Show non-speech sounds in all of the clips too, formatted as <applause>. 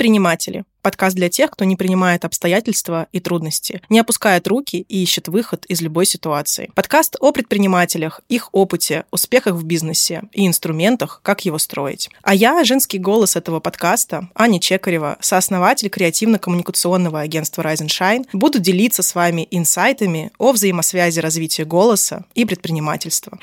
Неприниматели. Подкаст для тех, кто не принимает обстоятельства и трудности, не опускает руки и ищет выход из любой ситуации. Подкаст о предпринимателях, их опыте, успехах в бизнесе и инструментах, как его строить. А я, женский голос этого подкаста, Аня Чекарева, сооснователь креативно-коммуникационного агентства Rise and Shine, буду делиться с вами инсайтами о взаимосвязи развития голоса и предпринимательства.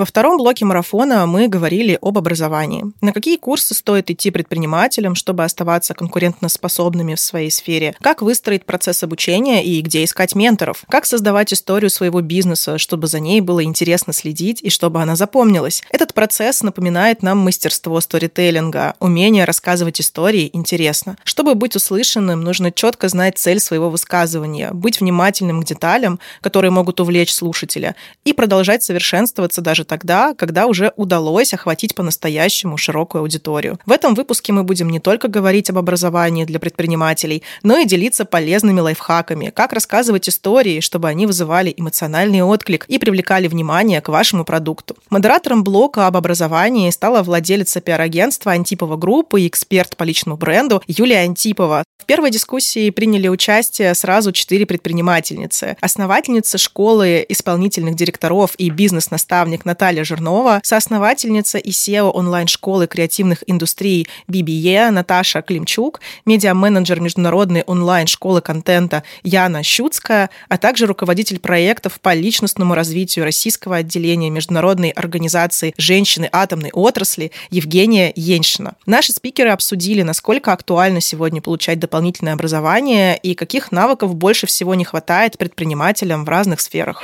Во втором блоке марафона мы говорили об образовании. На какие курсы стоит идти предпринимателям, чтобы оставаться конкурентоспособными в своей сфере? Как выстроить процесс обучения и где искать менторов? Как создавать историю своего бизнеса, чтобы за ней было интересно следить и чтобы она запомнилась? Этот процесс напоминает нам мастерство сторителлинга, умение рассказывать истории интересно. Чтобы быть услышанным, нужно четко знать цель своего высказывания, быть внимательным к деталям, которые могут увлечь слушателя, и продолжать совершенствоваться даже тогда, когда уже удалось охватить по-настоящему широкую аудиторию. В этом выпуске мы будем не только говорить об образовании для предпринимателей, но и делиться полезными лайфхаками, как рассказывать истории, чтобы они вызывали эмоциональный отклик и привлекали внимание к вашему продукту. Модератором блока об образовании стала владелица пиар-агентства Антипова группы и эксперт по личному бренду Юлия Антипова. В первой дискуссии приняли участие сразу четыре предпринимательницы. Основательница школы исполнительных директоров и бизнес-наставник Наталья Наталья Жирнова, соосновательница и SEO онлайн-школы креативных индустрий BBE Наташа Климчук, медиа-менеджер международной онлайн-школы контента Яна Щуцкая, а также руководитель проектов по личностному развитию российского отделения Международной организации женщины атомной отрасли Евгения Еншина. Наши спикеры обсудили, насколько актуально сегодня получать дополнительное образование и каких навыков больше всего не хватает предпринимателям в разных сферах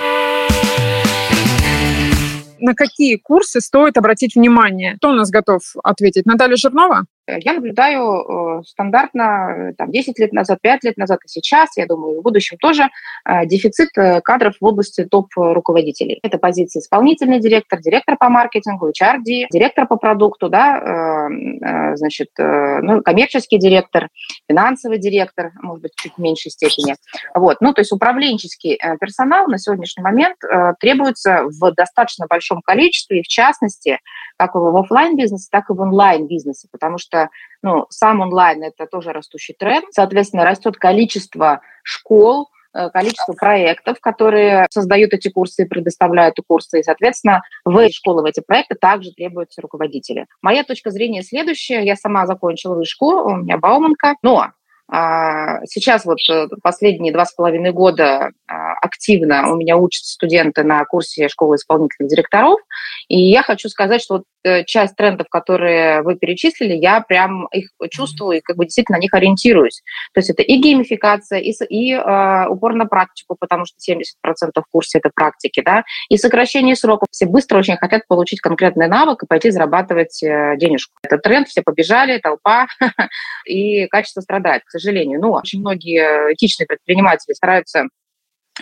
на какие курсы стоит обратить внимание? Кто у нас готов ответить? Наталья Жирнова? Я наблюдаю э, стандартно там, 10 лет назад, 5 лет назад и сейчас, я думаю, в будущем тоже, э, дефицит э, кадров в области топ-руководителей. Это позиции исполнительный директор, директор по маркетингу, HRD, директор по продукту, да, значит, ну, коммерческий директор, финансовый директор, может быть, чуть в меньшей степени. Вот. Ну, то есть управленческий персонал на сегодняшний момент требуется в достаточно большом количестве, и в частности, как в офлайн бизнесе, так и в онлайн бизнесе, потому что ну, сам онлайн это тоже растущий тренд. Соответственно, растет количество школ, э, количество проектов, которые создают эти курсы и предоставляют курсы. И, соответственно, в эти школы, в эти проекты также требуются руководители. Моя точка зрения следующая. Я сама закончила вышку, у меня Бауманка, но а, сейчас вот э, последние два с половиной года а, активно у меня учатся студенты на курсе школы исполнительных директоров, и я хочу сказать, что вот Э, часть трендов, которые вы перечислили, я прям их чувствую и как бы действительно на них ориентируюсь. То есть это и геймификация, и, и э, упор на практику, потому что 70% в курсе это практики, да, и сокращение сроков. Все быстро очень хотят получить конкретный навык и пойти зарабатывать э, денежку. Это тренд, все побежали, толпа, <laughs> и качество страдает, к сожалению. Но очень многие этичные предприниматели стараются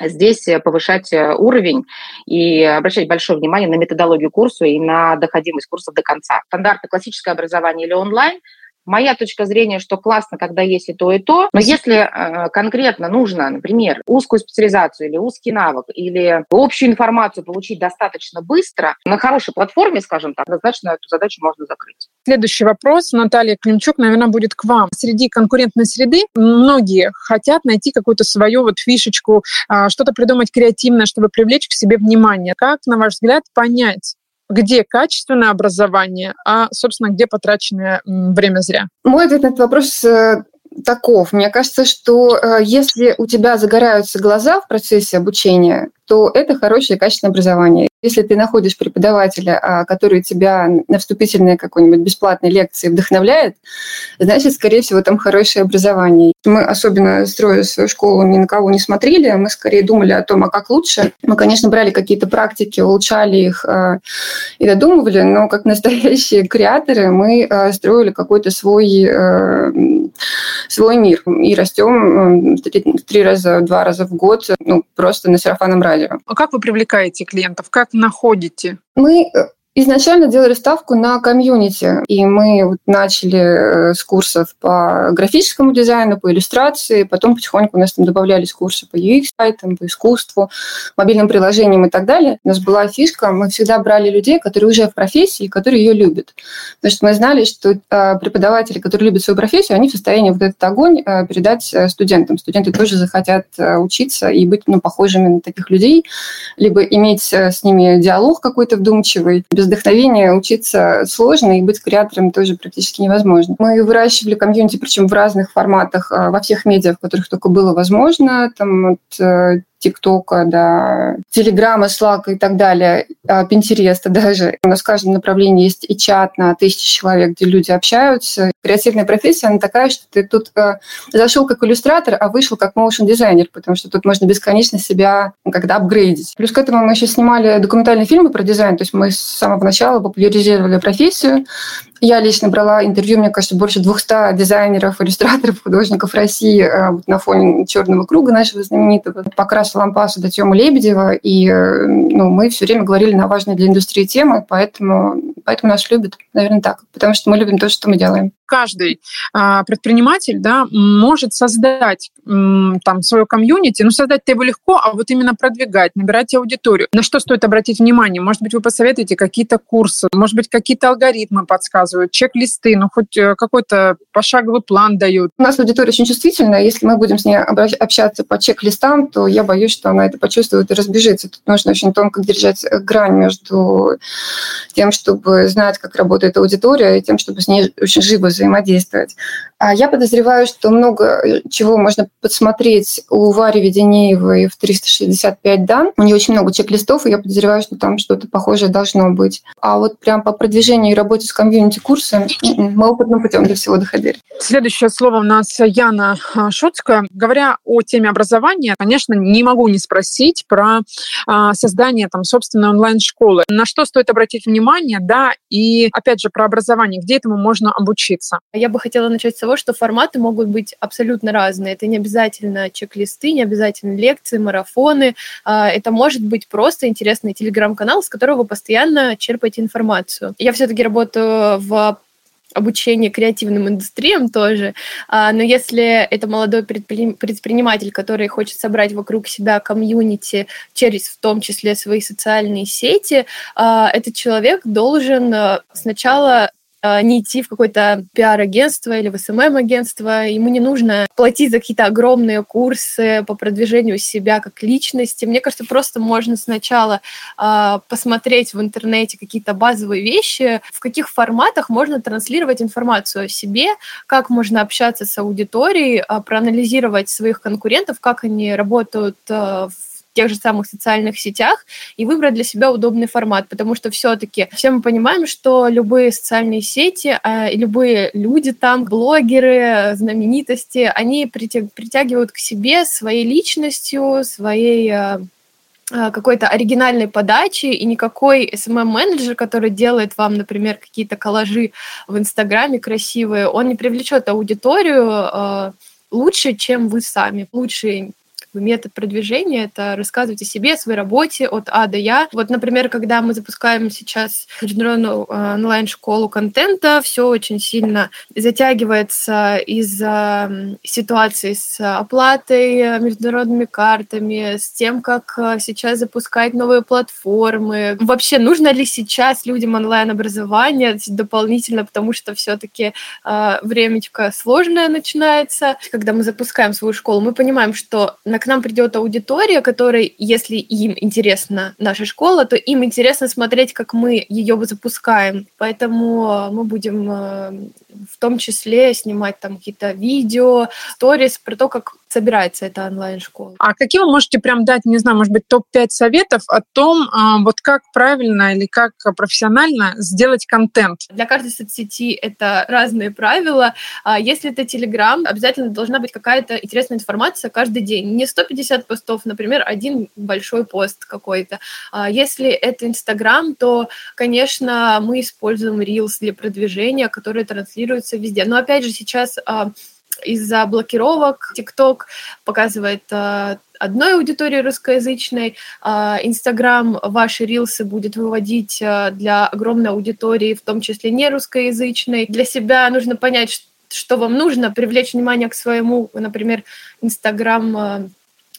здесь э, повышать э, уровень и обращать большое внимание на методологию курса и на доходимость курсов до конца. Стандартное классическое образование или онлайн – Моя точка зрения, что классно, когда есть и то, и то, но если э, конкретно нужно, например, узкую специализацию или узкий навык, или общую информацию получить достаточно быстро, на хорошей платформе, скажем так, однозначно эту задачу можно закрыть. Следующий вопрос, Наталья Климчук, наверное, будет к вам. Среди конкурентной среды многие хотят найти какую-то свою вот фишечку, э, что-то придумать креативное, чтобы привлечь к себе внимание. Как, на ваш взгляд, понять, где качественное образование, а, собственно, где потраченное время зря? Мой ответ на этот вопрос э, таков. Мне кажется, что э, если у тебя загораются глаза в процессе обучения, то это хорошее качественное образование. Если ты находишь преподавателя, а, который тебя на вступительной какой-нибудь бесплатной лекции вдохновляет, значит, скорее всего, там хорошее образование. Мы особенно, строя свою школу, ни на кого не смотрели, мы скорее думали о том, а как лучше. Мы, конечно, брали какие-то практики, улучшали их а, и додумывали, но как настоящие креаторы мы а, строили какой-то свой, свой мир и растем три раза, два раза в год ну, просто на сарафанном радио. А как вы привлекаете клиентов? Как находите? Мы э, Изначально делали ставку на комьюнити, и мы начали э, с курсов по графическому дизайну, по иллюстрации, потом потихоньку у нас там добавлялись курсы по UX-сайтам, по искусству, мобильным приложениям и так далее. У нас была фишка, мы всегда брали людей, которые уже в профессии, которые ее любят. Потому что мы знали, что э, преподаватели, которые любят свою профессию, они в состоянии вот этот огонь э, передать студентам. Студенты тоже захотят учиться и быть ну, похожими на таких людей, либо иметь с ними диалог какой-то вдумчивый, без вдохновения учиться сложно, и быть креатором тоже практически невозможно. Мы выращивали комьюнити, причем в разных форматах, а, во всех медиа, в которых только было возможно, там от э, ТикТока, да, Телеграма, Slack и так далее, Пинтереста даже. У нас в каждом направлении есть и чат на тысячи человек, где люди общаются. Креативная профессия, она такая, что ты тут э, зашел как иллюстратор, а вышел как моушен дизайнер, потому что тут можно бесконечно себя когда апгрейдить. Плюс к этому мы еще снимали документальные фильмы про дизайн, то есть мы с самого начала популяризировали профессию, я лично брала интервью, мне кажется, больше 200 дизайнеров, иллюстраторов, художников России э, на фоне черного круга нашего знаменитого. Покрас лампаса до Тёмы Лебедева, и э, ну, мы все время говорили на важные для индустрии темы, поэтому, поэтому нас любят, наверное, так, потому что мы любим то, что мы делаем каждый а, предприниматель да, может создать там свое комьюнити, ну создать-то его легко, а вот именно продвигать, набирать аудиторию. На что стоит обратить внимание? Может быть, вы посоветуете какие-то курсы, может быть, какие-то алгоритмы подсказывают, чек-листы, ну хоть э, какой-то пошаговый план дают. У нас аудитория очень чувствительная, если мы будем с ней общаться по чек-листам, то я боюсь, что она это почувствует и разбежится. Тут нужно очень тонко держать э, грань между тем, чтобы знать, как работает аудитория, и тем, чтобы с ней очень живо взаимодействовать. А я подозреваю, что много э, чего можно подсмотреть у Вари Веденеевой в 365 дан. У нее очень много чек-листов, и я подозреваю, что там что-то похожее должно быть. А вот прям по продвижению и работе с комьюнити курсом м-м, мы опытным путем до всего доходили. Следующее слово у нас Яна а, Шуцкая. Говоря о теме образования, конечно, не могу не спросить про а, создание там собственной онлайн-школы. На что стоит обратить внимание, да, и опять же про образование, где этому можно обучиться? Я бы хотела начать с того, что форматы могут быть абсолютно разные. Это не обязательно чек-листы, не обязательно лекции, марафоны. А, это может быть просто интересный телеграм-канал, с которого вы постоянно черпаете информацию. Я все-таки работаю в обучение креативным индустриям тоже. А, но если это молодой предприниматель, который хочет собрать вокруг себя комьюнити через в том числе свои социальные сети, а, этот человек должен сначала не идти в какое-то пиар-агентство или в СММ-агентство. Ему не нужно платить за какие-то огромные курсы по продвижению себя как личности. Мне кажется, просто можно сначала э, посмотреть в интернете какие-то базовые вещи, в каких форматах можно транслировать информацию о себе, как можно общаться с аудиторией, э, проанализировать своих конкурентов, как они работают э, в тех же самых социальных сетях и выбрать для себя удобный формат, потому что все-таки все мы понимаем, что любые социальные сети, а, любые люди там, блогеры, знаменитости, они притягивают к себе своей личностью, своей а, какой-то оригинальной подачи, и никакой SMM-менеджер, который делает вам, например, какие-то коллажи в Инстаграме красивые, он не привлечет аудиторию лучше, чем вы сами. Лучше метод продвижения — это рассказывать о себе, о своей работе от А до Я. Вот, например, когда мы запускаем сейчас международную э, онлайн-школу контента, все очень сильно затягивается из-за ситуации с оплатой международными картами, с тем, как э, сейчас запускать новые платформы. Вообще, нужно ли сейчас людям онлайн-образование дополнительно, потому что все-таки э, времечко сложное начинается. Когда мы запускаем свою школу, мы понимаем, что на к нам придет аудитория, которой, если им интересна наша школа, то им интересно смотреть, как мы ее запускаем. Поэтому мы будем э, в том числе снимать там какие-то видео, сторис про то, как собирается эта онлайн-школа. А какие вы можете прям дать, не знаю, может быть, топ-5 советов о том, а, вот как правильно или как профессионально сделать контент? Для каждой соцсети это разные правила. А если это Telegram, обязательно должна быть какая-то интересная информация каждый день. Не 150 постов, например, один большой пост какой-то. А если это Instagram, то, конечно, мы используем Reels для продвижения, которые транслируются везде. Но опять же, сейчас из-за блокировок TikTok показывает одной аудитории русскоязычной. Инстаграм ваши рилсы будет выводить для огромной аудитории, в том числе не русскоязычной. Для себя нужно понять, что вам нужно, привлечь внимание к своему, например, Инстаграм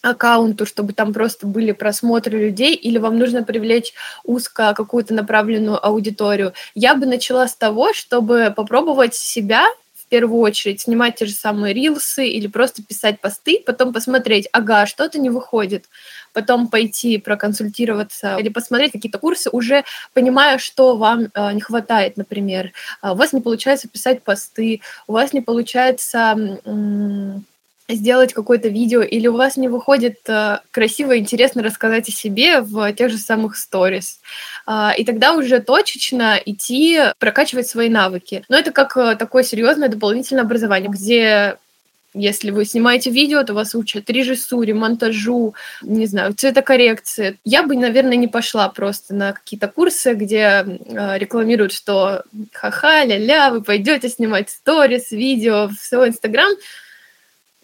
аккаунту, чтобы там просто были просмотры людей, или вам нужно привлечь узко какую-то направленную аудиторию. Я бы начала с того, чтобы попробовать себя в первую очередь, снимать те же самые рилсы или просто писать посты, потом посмотреть, ага, что-то не выходит, потом пойти проконсультироваться или посмотреть какие-то курсы, уже понимая, что вам э, не хватает, например. А у вас не получается писать посты, у вас не получается... М- сделать какое-то видео, или у вас не выходит э, красиво и интересно рассказать о себе в тех же самых сторис. Э, и тогда уже точечно идти прокачивать свои навыки. Но это как э, такое серьезное дополнительное образование, где если вы снимаете видео, то вас учат режиссуре, монтажу, не знаю, цветокоррекции. Я бы, наверное, не пошла просто на какие-то курсы, где э, рекламируют, что ха-ха, ля-ля, вы пойдете снимать сторис, видео в свой Инстаграм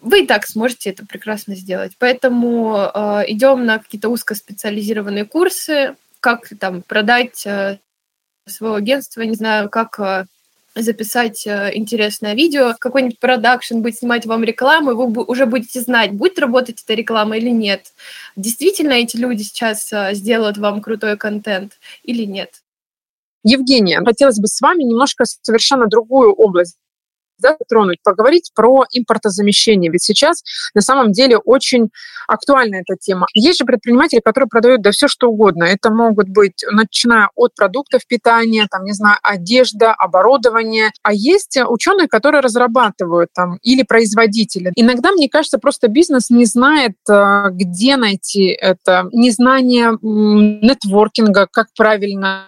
вы и так сможете это прекрасно сделать. Поэтому э, идем на какие-то узкоспециализированные курсы, как там продать э, свое агентство, не знаю, как э, записать э, интересное видео, какой-нибудь продакшн будет снимать вам рекламу, и вы уже будете знать, будет работать эта реклама или нет. Действительно эти люди сейчас э, сделают вам крутой контент или нет. Евгения, хотелось бы с вами немножко совершенно другую область затронуть, поговорить про импортозамещение. Ведь сейчас на самом деле очень актуальна эта тема. Есть же предприниматели, которые продают да все что угодно. Это могут быть, начиная от продуктов питания, там, не знаю, одежда, оборудование. А есть ученые, которые разрабатывают там или производители. Иногда, мне кажется, просто бизнес не знает, э, где найти это. Незнание нетворкинга, как правильно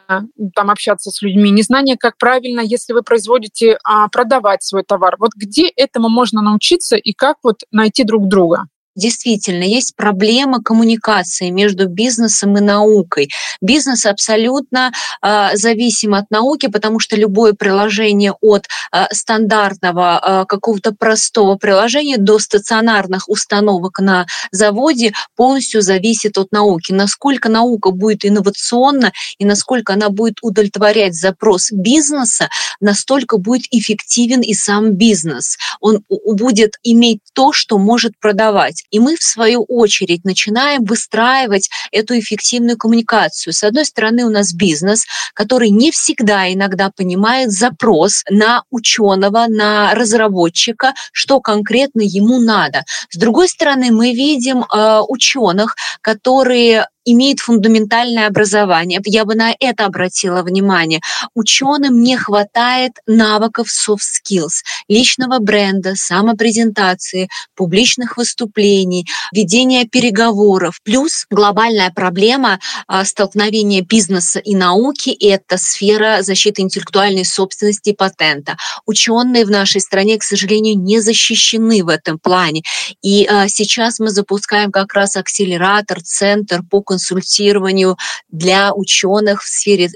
там общаться с людьми, незнание, как правильно, если вы производите, а, продавать свой товар. Вот где этому можно научиться и как вот найти друг друга? Действительно есть проблема коммуникации между бизнесом и наукой. Бизнес абсолютно э, зависим от науки, потому что любое приложение от э, стандартного э, какого-то простого приложения до стационарных установок на заводе полностью зависит от науки. Насколько наука будет инновационна и насколько она будет удовлетворять запрос бизнеса, настолько будет эффективен и сам бизнес. Он будет иметь то, что может продавать. И мы, в свою очередь, начинаем выстраивать эту эффективную коммуникацию. С одной стороны, у нас бизнес, который не всегда иногда понимает запрос на ученого, на разработчика, что конкретно ему надо. С другой стороны, мы видим э, ученых, которые имеет фундаментальное образование. Я бы на это обратила внимание. Ученым не хватает навыков soft skills, личного бренда, самопрезентации, публичных выступлений, ведения переговоров. Плюс глобальная проблема а, столкновения бизнеса и науки – это сфера защиты интеллектуальной собственности и патента. Ученые в нашей стране, к сожалению, не защищены в этом плане. И а, сейчас мы запускаем как раз акселератор, центр по консультированию для ученых в сфере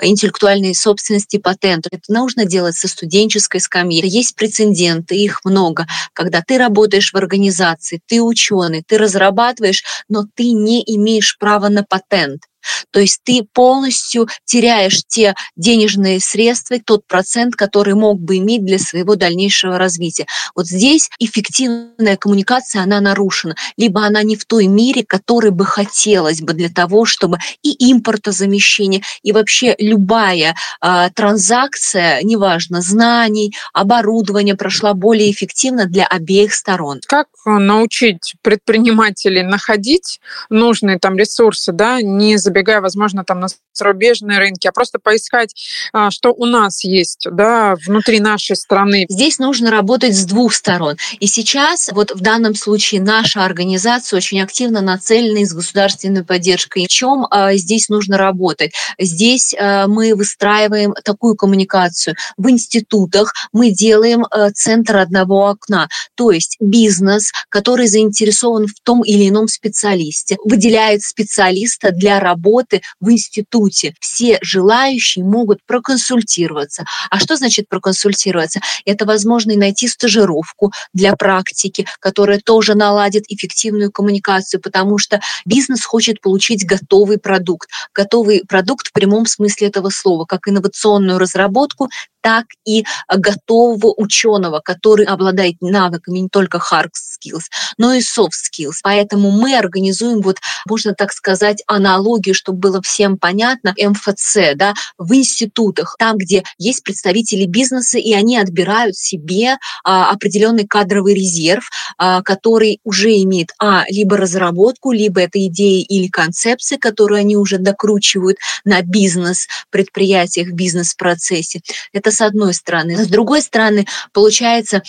интеллектуальной собственности патентов. Это нужно делать со студенческой скамьи. Есть прецеденты, их много, когда ты работаешь в организации, ты ученый, ты разрабатываешь, но ты не имеешь права на патент. То есть ты полностью теряешь те денежные средства, тот процент, который мог бы иметь для своего дальнейшего развития. Вот здесь эффективная коммуникация, она нарушена. Либо она не в той мере, которой бы хотелось бы для того, чтобы и импортозамещение, и вообще любая э, транзакция, неважно, знаний, оборудования прошла более эффективно для обеих сторон. Как научить предпринимателей находить нужные там ресурсы, да, не забывать забегая, возможно, там на зарубежные рынки, а просто поискать, а, что у нас есть да, внутри нашей страны. Здесь нужно работать с двух сторон. И сейчас, вот в данном случае, наша организация очень активно нацелена с государственной поддержкой. В чем а, здесь нужно работать? Здесь а, мы выстраиваем такую коммуникацию. В институтах мы делаем центр одного окна. То есть бизнес, который заинтересован в том или ином специалисте, выделяет специалиста для работы работы в институте. Все желающие могут проконсультироваться. А что значит проконсультироваться? Это возможно найти стажировку для практики, которая тоже наладит эффективную коммуникацию, потому что бизнес хочет получить готовый продукт. Готовый продукт в прямом смысле этого слова, как инновационную разработку, так и готового ученого, который обладает навыками не только hard skills, но и soft skills. Поэтому мы организуем, вот, можно так сказать, аналогию, чтобы было всем понятно, МФЦ, да, в институтах, там, где есть представители бизнеса, и они отбирают себе а, определенный кадровый резерв, а, который уже имеет, а, либо разработку, либо это идеи или концепции, которые они уже докручивают на бизнес предприятиях, бизнес-процессе. Это с одной стороны. С другой стороны, получается,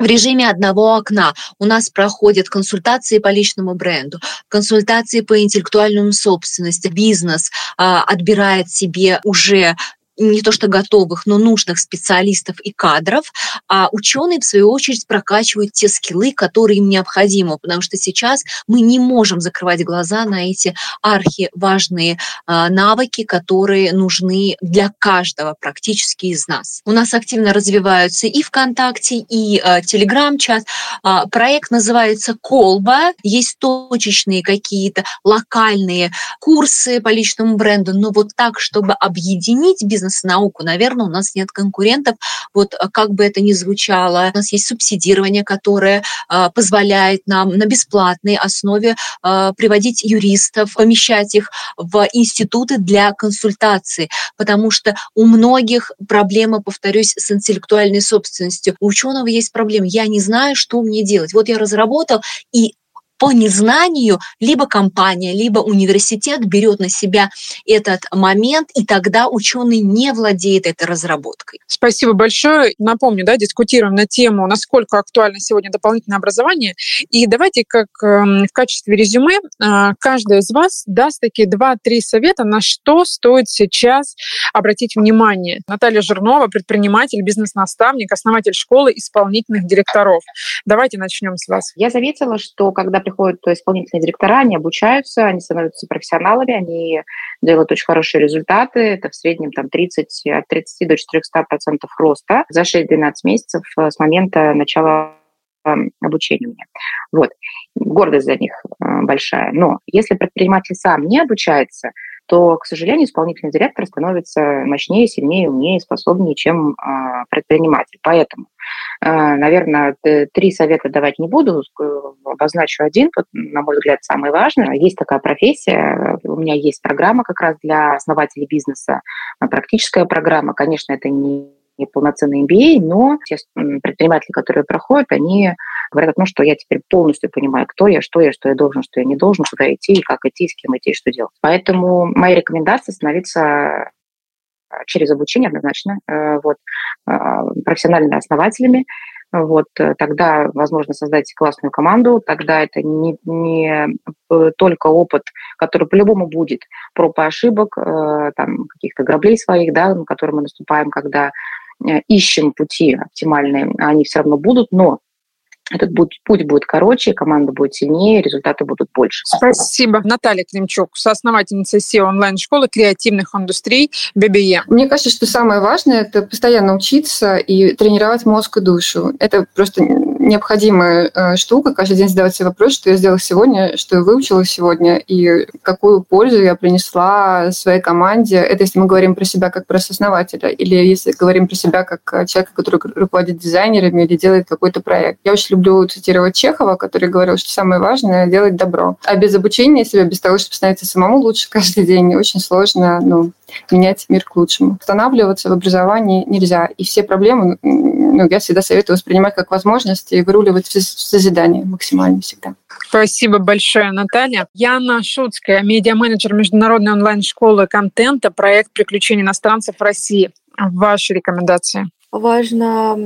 в режиме одного окна у нас проходят консультации по личному бренду, консультации по интеллектуальному собственности. Бизнес а, отбирает себе уже не то что готовых, но нужных специалистов и кадров, а ученые, в свою очередь, прокачивают те скиллы, которые им необходимы, потому что сейчас мы не можем закрывать глаза на эти архиважные э, навыки, которые нужны для каждого практически из нас. У нас активно развиваются и ВКонтакте, и э, Телеграм-чат. Э, проект называется «Колба». Есть точечные какие-то локальные курсы по личному бренду, но вот так, чтобы объединить бизнес бизнес-науку. Наверное, у нас нет конкурентов. Вот э, как бы это ни звучало, у нас есть субсидирование, которое э, позволяет нам на бесплатной основе э, приводить юристов, помещать их в институты для консультации, потому что у многих проблема, повторюсь, с интеллектуальной собственностью. У ученого есть проблема. Я не знаю, что мне делать. Вот я разработал, и по незнанию либо компания, либо университет берет на себя этот момент, и тогда ученый не владеет этой разработкой. Спасибо большое. Напомню, да, дискутируем на тему, насколько актуально сегодня дополнительное образование. И давайте как эм, в качестве резюме э, каждый из вас даст такие два-три совета, на что стоит сейчас обратить внимание. Наталья Жирнова, предприниматель, бизнес-наставник, основатель школы исполнительных директоров. Давайте начнем с вас. Я заметила, что когда приходят исполнительные директора, они обучаются, они становятся профессионалами, они делают очень хорошие результаты. Это в среднем там, 30, от 30 до 400 процентов роста за 6-12 месяцев э, с момента начала эм, обучения меня. Вот. Гордость за них э, большая. Но если предприниматель сам не обучается, то, к сожалению, исполнительный директор становится мощнее, сильнее, умнее, способнее, чем а, предприниматель. Поэтому, а, наверное, три совета давать не буду, обозначу один, на мой взгляд, самый важный. Есть такая профессия, у меня есть программа как раз для основателей бизнеса, практическая программа. Конечно, это не полноценный MBA, но те предприниматели, которые проходят, они говорят о том, что я теперь полностью понимаю, кто я, что я, что я должен, что я не должен, куда идти, и как идти, с кем идти, что делать. Поэтому моя рекомендация становиться э, через обучение однозначно, э, вот, э, профессиональными основателями, вот, тогда возможно создать классную команду, тогда это не, не только опыт, который по-любому будет, проб и ошибок, там, каких-то граблей своих, да, на которые мы наступаем, когда ищем пути оптимальные, они все равно будут, но этот путь, путь будет короче, команда будет сильнее, результаты будут больше. Спасибо. Наталья Климчук, соосновательница SEO онлайн-школы креативных индустрий BBE. Мне кажется, что самое важное – это постоянно учиться и тренировать мозг и душу. Это просто необходимая э, штука, каждый день задавать себе вопрос, что я сделала сегодня, что я выучила сегодня, и какую пользу я принесла своей команде. Это если мы говорим про себя как про сооснователя, или если говорим про себя как человека, который руководит дизайнерами или делает какой-то проект. Я очень люблю цитировать Чехова, который говорил, что самое важное – делать добро. А без обучения себя, без того, чтобы становиться самому лучше <laughs> каждый день, очень сложно ну, менять мир к лучшему. Останавливаться в образовании нельзя. И все проблемы, ну, я всегда советую воспринимать как возможность и выруливать в созидание максимально всегда. Спасибо большое, Наталья. Яна Шуцкая, медиа-менеджер международной онлайн-школы контента, проект «Приключения иностранцев в России». Ваши рекомендации? Важно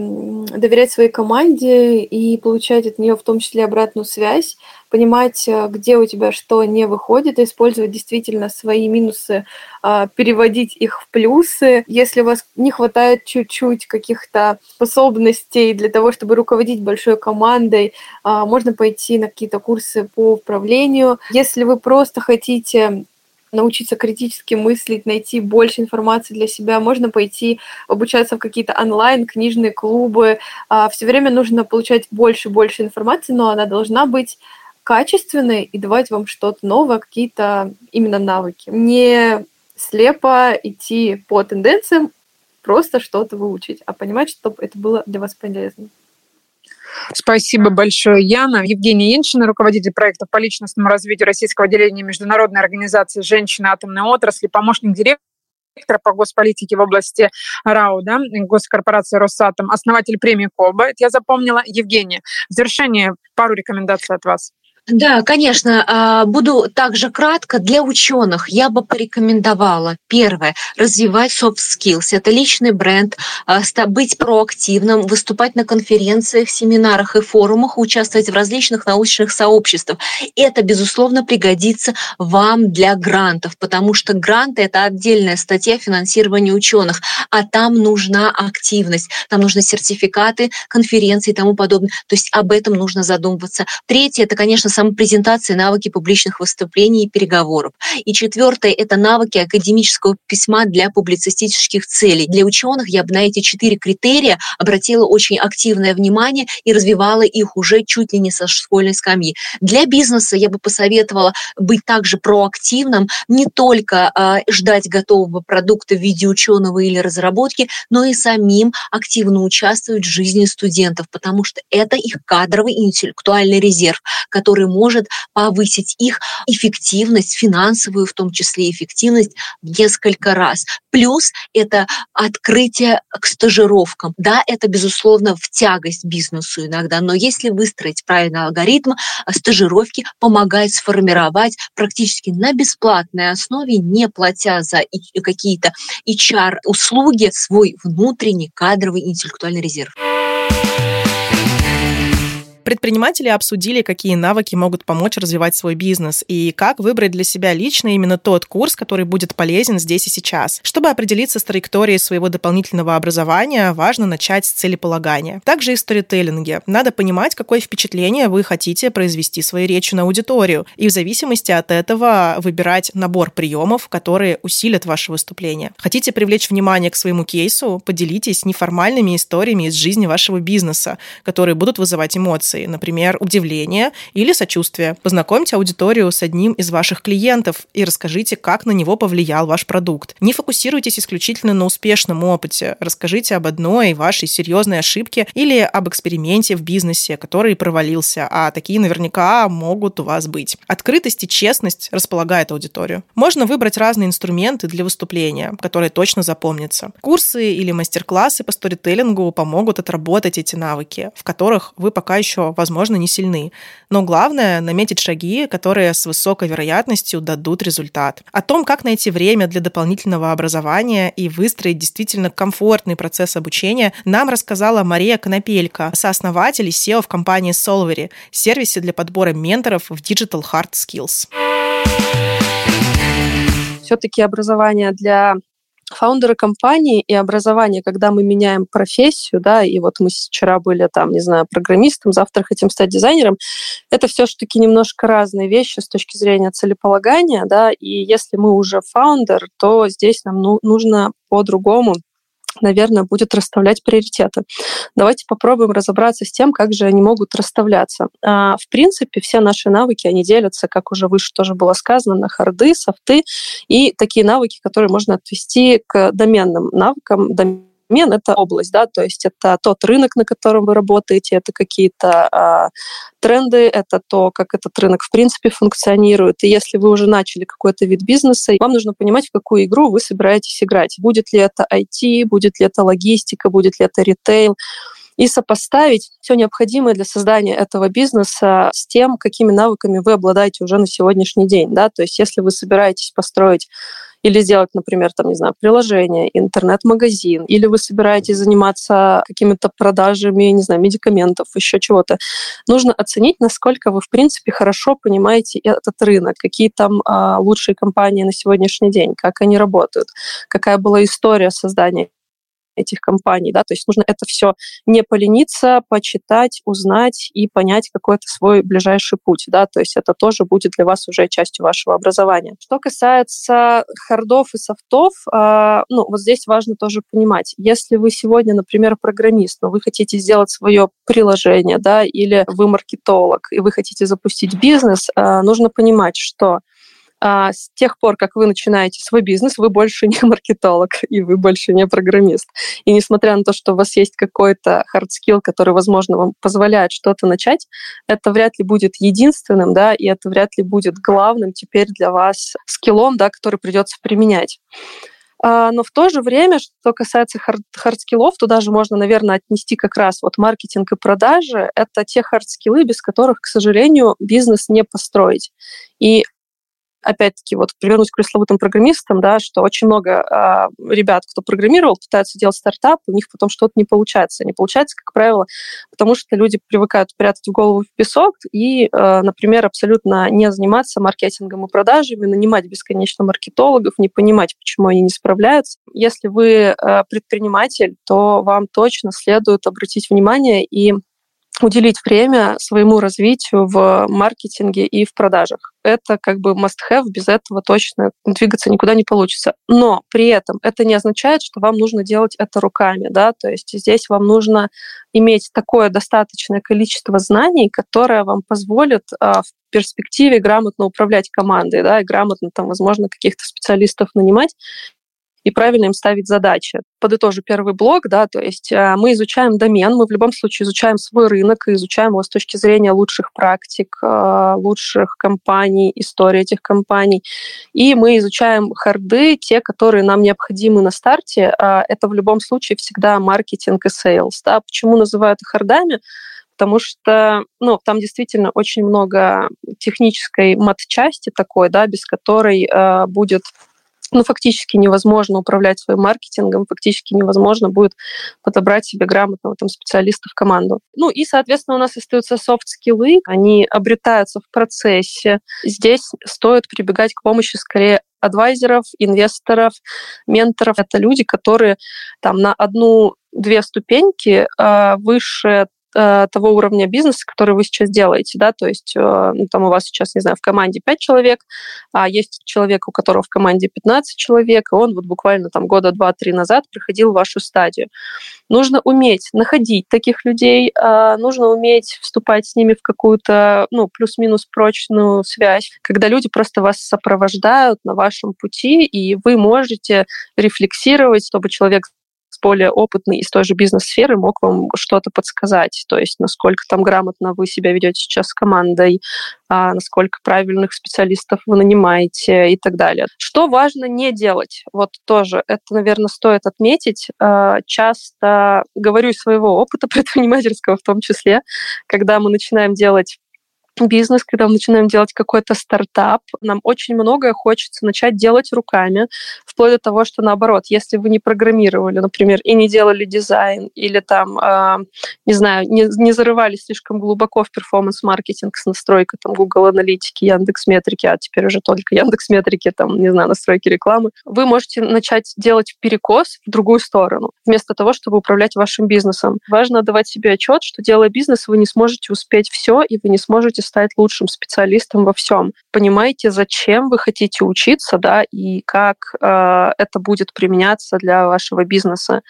доверять своей команде и получать от нее в том числе обратную связь, понимать, э, где у тебя что не выходит, использовать действительно свои минусы, а, переводить их в плюсы. Если у вас не хватает чуть-чуть каких-то способностей для того, чтобы руководить большой командой, а, можно пойти на какие-то курсы по управлению. Если вы просто хотите научиться критически мыслить, найти больше информации для себя, можно пойти обучаться в какие-то онлайн, книжные клубы. А, Все время нужно получать больше и больше информации, но она должна быть качественной и давать вам что-то новое, какие-то именно навыки. Не слепо идти по тенденциям, просто что-то выучить, а понимать, чтобы это было для вас полезно. Спасибо большое, Яна. Евгения Яншина, руководитель проекта по личностному развитию российского отделения Международной организации женщины атомной отрасли, помощник директора по госполитике в области РАО, да, госкорпорации «Росатом», основатель премии КОБА. Это я запомнила. Евгения, в завершение пару рекомендаций от вас. Да, конечно. А, буду также кратко. Для ученых я бы порекомендовала, первое, развивать soft skills. Это личный бренд, а, быть проактивным, выступать на конференциях, семинарах и форумах, участвовать в различных научных сообществах. Это, безусловно, пригодится вам для грантов, потому что гранты – это отдельная статья финансирования ученых, а там нужна активность, там нужны сертификаты, конференции и тому подобное. То есть об этом нужно задумываться. Третье – это, конечно, самопрезентации, навыки публичных выступлений и переговоров. И четвертое – это навыки академического письма для публицистических целей. Для ученых я бы на эти четыре критерия обратила очень активное внимание и развивала их уже чуть ли не со школьной скамьи. Для бизнеса я бы посоветовала быть также проактивным, не только э, ждать готового продукта в виде ученого или разработки, но и самим активно участвовать в жизни студентов, потому что это их кадровый интеллектуальный резерв, который который может повысить их эффективность, финансовую в том числе эффективность в несколько раз. Плюс это открытие к стажировкам. Да, это, безусловно, в тягость бизнесу иногда, но если выстроить правильный алгоритм, стажировки помогают сформировать практически на бесплатной основе, не платя за какие-то HR-услуги, свой внутренний кадровый интеллектуальный резерв. Предприниматели обсудили, какие навыки могут помочь развивать свой бизнес и как выбрать для себя лично именно тот курс, который будет полезен здесь и сейчас. Чтобы определиться с траекторией своего дополнительного образования, важно начать с целеполагания. Также и сторителлинге. Надо понимать, какое впечатление вы хотите произвести своей речью на аудиторию, и в зависимости от этого выбирать набор приемов, которые усилят ваше выступление. Хотите привлечь внимание к своему кейсу, поделитесь неформальными историями из жизни вашего бизнеса, которые будут вызывать эмоции эмоции, например, удивление или сочувствие. Познакомьте аудиторию с одним из ваших клиентов и расскажите, как на него повлиял ваш продукт. Не фокусируйтесь исключительно на успешном опыте. Расскажите об одной вашей серьезной ошибке или об эксперименте в бизнесе, который провалился, а такие наверняка могут у вас быть. Открытость и честность располагают аудиторию. Можно выбрать разные инструменты для выступления, которые точно запомнятся. Курсы или мастер-классы по сторителлингу помогут отработать эти навыки, в которых вы пока еще возможно, не сильны. Но главное — наметить шаги, которые с высокой вероятностью дадут результат. О том, как найти время для дополнительного образования и выстроить действительно комфортный процесс обучения, нам рассказала Мария Конопелька, сооснователь и SEO в компании Solvery, сервисе для подбора менторов в Digital Hard Skills. Все-таки образование для фаундеры компании и образование, когда мы меняем профессию, да, и вот мы вчера были там, не знаю, программистом, завтра хотим стать дизайнером, это все-таки немножко разные вещи с точки зрения целеполагания, да, и если мы уже фаундер, то здесь нам ну, нужно по-другому наверное, будет расставлять приоритеты. Давайте попробуем разобраться с тем, как же они могут расставляться. А, в принципе, все наши навыки, они делятся, как уже выше тоже было сказано, на харды, софты и такие навыки, которые можно отвести к доменным навыкам, домен домен — это область, да, то есть это тот рынок, на котором вы работаете, это какие-то а, тренды, это то, как этот рынок в принципе функционирует. И если вы уже начали какой-то вид бизнеса, вам нужно понимать, в какую игру вы собираетесь играть. Будет ли это IT, будет ли это логистика, будет ли это ритейл и сопоставить все необходимое для создания этого бизнеса с тем, какими навыками вы обладаете уже на сегодняшний день. Да? То есть если вы собираетесь построить или сделать, например, там, не знаю, приложение, интернет-магазин, или вы собираетесь заниматься какими-то продажами, не знаю, медикаментов, еще чего-то. Нужно оценить, насколько вы, в принципе, хорошо понимаете этот рынок, какие там а, лучшие компании на сегодняшний день, как они работают, какая была история создания этих компаний, да, то есть нужно это все не полениться, почитать, узнать и понять какой-то свой ближайший путь, да, то есть это тоже будет для вас уже частью вашего образования. Что касается хардов и софтов, э, ну, вот здесь важно тоже понимать, если вы сегодня, например, программист, но вы хотите сделать свое приложение, да, или вы маркетолог, и вы хотите запустить бизнес, э, нужно понимать, что а, с тех пор, как вы начинаете свой бизнес, вы больше <laughs> не маркетолог, и вы больше не программист. И несмотря на то, что у вас есть какой-то hard skill, который, возможно, вам позволяет что-то начать, это вряд ли будет единственным, да, и это вряд ли будет главным теперь для вас скиллом, да, который придется применять. А, но в то же время, что касается хардскиллов, туда же можно, наверное, отнести как раз вот маркетинг и продажи. Это те хардскиллы, без которых, к сожалению, бизнес не построить. И опять-таки, вот привернусь к пресловутым программистам, да, что очень много э, ребят, кто программировал, пытаются делать стартап, у них потом что-то не получается. Не получается, как правило, потому что люди привыкают прятать в голову в песок и, э, например, абсолютно не заниматься маркетингом и продажами, нанимать бесконечно маркетологов, не понимать, почему они не справляются. Если вы э, предприниматель, то вам точно следует обратить внимание и уделить время своему развитию в маркетинге и в продажах. Это как бы must-have, без этого точно двигаться никуда не получится. Но при этом это не означает, что вам нужно делать это руками, да, то есть здесь вам нужно иметь такое достаточное количество знаний, которое вам позволит а, в перспективе грамотно управлять командой, да, и грамотно там, возможно, каких-то специалистов нанимать и правильно им ставить задачи. Подытожу первый блок, да, то есть э, мы изучаем домен, мы в любом случае изучаем свой рынок и изучаем его с точки зрения лучших практик, э, лучших компаний, истории этих компаний. И мы изучаем харды, те, которые нам необходимы на старте. А это в любом случае всегда маркетинг и sales. Да. Почему называют хардами? потому что ну, там действительно очень много технической мат-части такой, да, без которой э, будет ну, фактически невозможно управлять своим маркетингом, фактически невозможно будет подобрать себе грамотного там, специалиста в команду. Ну и, соответственно, у нас остаются soft-скиллы, они обретаются в процессе. Здесь стоит прибегать к помощи скорее advisor-ов, инвесторов, менторов. Это люди, которые там на одну-две ступеньки э, выше того уровня бизнеса, который вы сейчас делаете, да, то есть э, ну, там у вас сейчас, не знаю, в команде 5 человек, а есть человек, у которого в команде 15 человек, и он вот буквально там года 2-3 назад проходил вашу стадию. Нужно уметь находить таких людей, а, нужно уметь вступать с ними в какую-то, ну, плюс-минус прочную связь, когда люди просто вас сопровождают на вашем пути, и вы можете рефлексировать, чтобы человек более опытный из той же бизнес-сферы мог вам что-то подсказать. То есть насколько там грамотно вы себя ведете сейчас с командой, а насколько правильных специалистов вы нанимаете и так далее. Что важно не делать? Вот тоже это, наверное, стоит отметить. А, часто говорю из своего опыта <laughs> предпринимательского в том числе, когда мы начинаем делать бизнес, когда мы начинаем делать какой-то стартап, нам очень многое хочется начать делать руками, вплоть до того, что наоборот, если вы не программировали, например, и не делали дизайн, или там, э, не знаю, не, не зарывались слишком глубоко в перформанс-маркетинг с настройкой там Google аналитики, Яндекс Метрики, а теперь уже только Яндекс Метрики, там, не знаю, настройки рекламы, вы можете начать делать перекос в другую сторону, вместо того, чтобы управлять вашим бизнесом. Важно давать себе отчет, что делая бизнес, вы не сможете успеть все, и вы не сможете стать лучшим специалистом во всем. Понимаете, зачем вы хотите учиться, да, и как э, это будет применяться для вашего бизнеса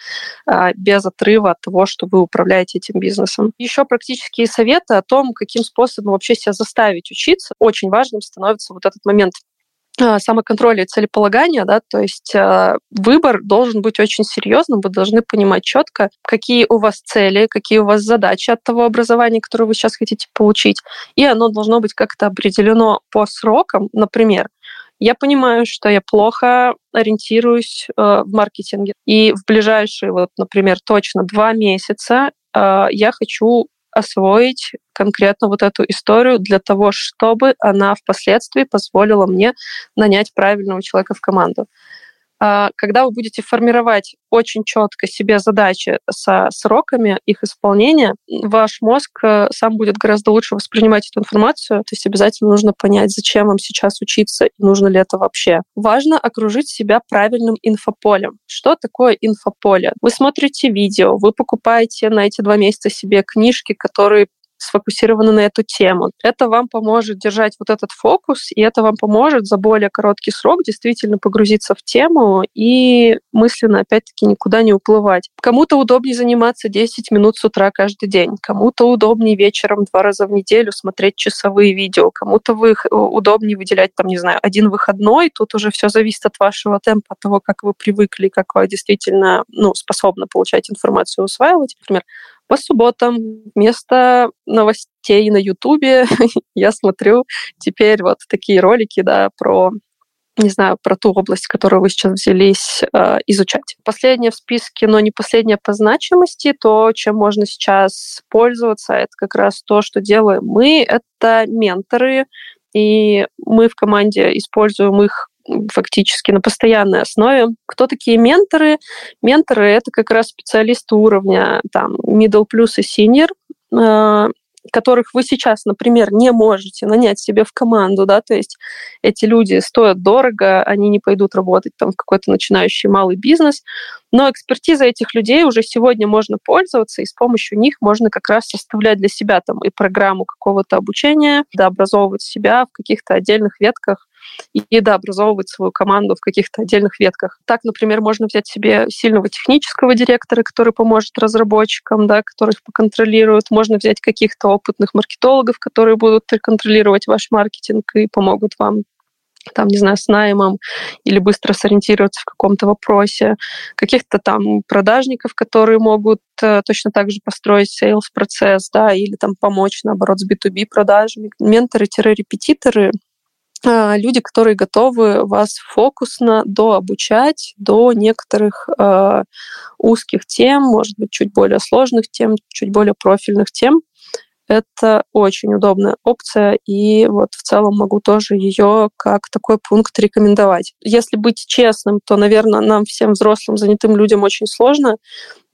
э, без отрыва от того, что вы управляете этим бизнесом. Еще практические советы о том, каким способом вообще себя заставить учиться. Очень важным становится вот этот момент самоконтроля и целеполагания, да, то есть э, выбор должен быть очень серьезным, вы должны понимать четко, какие у вас цели, какие у вас задачи от того образования, которое вы сейчас хотите получить, и оно должно быть как-то определено по срокам, например, я понимаю, что я плохо ориентируюсь э, в маркетинге. И в ближайшие, вот, например, точно два месяца э, я хочу освоить конкретно вот эту историю для того, чтобы она впоследствии позволила мне нанять правильного человека в команду. А, когда вы будете формировать очень четко себе задачи со сроками их исполнения, ваш мозг э, сам будет гораздо лучше воспринимать эту информацию. То есть обязательно нужно понять, зачем вам сейчас учиться и нужно ли это вообще. Важно окружить себя правильным инфополем. Что такое инфополе? Вы смотрите видео, вы покупаете на эти два месяца себе книжки, которые сфокусированы на эту тему. Это вам поможет держать вот этот фокус, и это вам поможет за более короткий срок действительно погрузиться в тему и мысленно, опять-таки, никуда не уплывать. Кому-то удобнее заниматься 10 минут с утра каждый день, кому-то удобнее вечером два раза в неделю смотреть часовые видео, кому-то вы удобнее выделять, там, не знаю, один выходной. Тут уже все зависит от вашего темпа, от того, как вы привыкли, как вы действительно ну, способны получать информацию, усваивать. Например, по субботам вместо новостей на Ютубе <laughs> я смотрю теперь вот такие ролики, да, про не знаю, про ту область, которую вы сейчас взялись э, изучать. Последнее в списке, но не последнее по значимости, то, чем можно сейчас пользоваться, это как раз то, что делаем мы, это менторы, и мы в команде используем их фактически на постоянной основе. Кто такие менторы? Менторы — это как раз специалисты уровня там, middle plus и senior, э, которых вы сейчас, например, не можете нанять себе в команду, да, то есть эти люди стоят дорого, они не пойдут работать там в какой-то начинающий малый бизнес, но экспертиза этих людей уже сегодня можно пользоваться, и с помощью них можно как раз составлять для себя там и программу какого-то обучения, дообразовывать себя в каких-то отдельных ветках и дообразовывать свою команду в каких-то отдельных ветках. Так, например, можно взять себе сильного технического директора, который поможет разработчикам, да, которых поконтролирует. Можно взять каких-то опытных маркетологов, которые будут контролировать ваш маркетинг и помогут вам там, не знаю, с наймом или быстро сориентироваться в каком-то вопросе, каких-то там продажников, которые могут э, точно так же построить sales-процесс, да, или там помочь, наоборот, с B2B продажами. Менторы-репетиторы люди, которые готовы вас фокусно дообучать до некоторых э, узких тем, может быть, чуть более сложных тем, чуть более профильных тем. Это очень удобная опция, и вот в целом могу тоже ее как такой пункт рекомендовать. Если быть честным, то, наверное, нам всем взрослым занятым людям очень сложно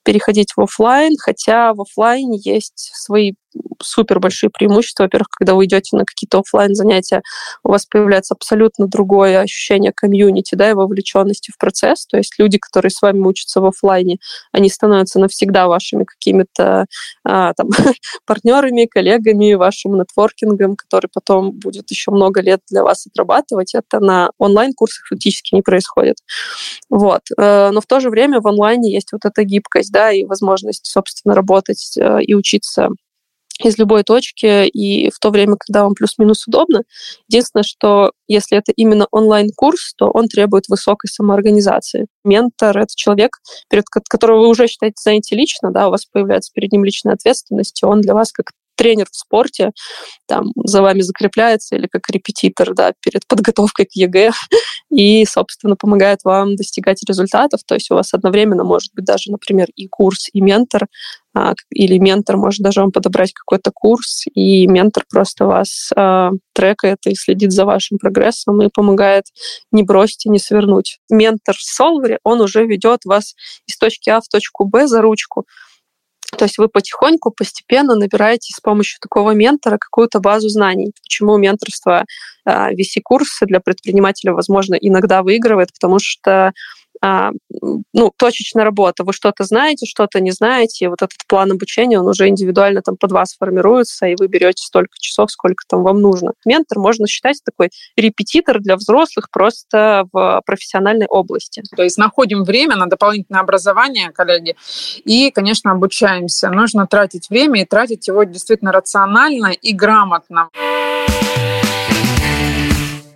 переходить в офлайн, хотя в офлайне есть свои супер большие преимущества. Во-первых, когда вы идете на какие-то офлайн занятия, у вас появляется абсолютно другое ощущение комьюнити, да, и вовлеченности в процесс. То есть люди, которые с вами учатся в офлайне, они становятся навсегда вашими какими-то а, там <laughs> партнерами, коллегами, вашим нетворкингом, который потом будет еще много лет для вас отрабатывать. Это на онлайн-курсах фактически не происходит. Вот. Э, но в то же время в онлайне есть вот эта гибкость, да, и возможность, собственно, работать э, и учиться из любой точки и в то время, когда вам плюс-минус удобно. Единственное, что если это именно онлайн-курс, то он требует высокой самоорганизации. Ментор — это человек, перед которого вы уже считаете знаете лично, да, у вас появляется перед ним личная ответственность, и он для вас как тренер в спорте там за вами закрепляется или как репетитор да, перед подготовкой к ЕГЭ <laughs> и, собственно, помогает вам достигать результатов. То есть у вас одновременно может быть даже, например, и курс, и ментор, а, или ментор может даже вам подобрать какой-то курс, и ментор просто вас а, трекает и следит за вашим прогрессом и помогает не бросить и не свернуть. Ментор Solver, он уже ведет вас из точки А в точку Б за ручку, то есть вы потихоньку, постепенно набираете с помощью такого ментора какую-то базу знаний. Почему менторство а, для предпринимателя, возможно, иногда выигрывает, потому что ну, точечная работа. Вы что-то знаете, что-то не знаете, и вот этот план обучения, он уже индивидуально там под вас формируется, и вы берете столько часов, сколько там вам нужно. Ментор можно считать такой репетитор для взрослых просто в профессиональной области. То есть находим время на дополнительное образование, коллеги, и, конечно, обучаемся. Нужно тратить время и тратить его действительно рационально и грамотно.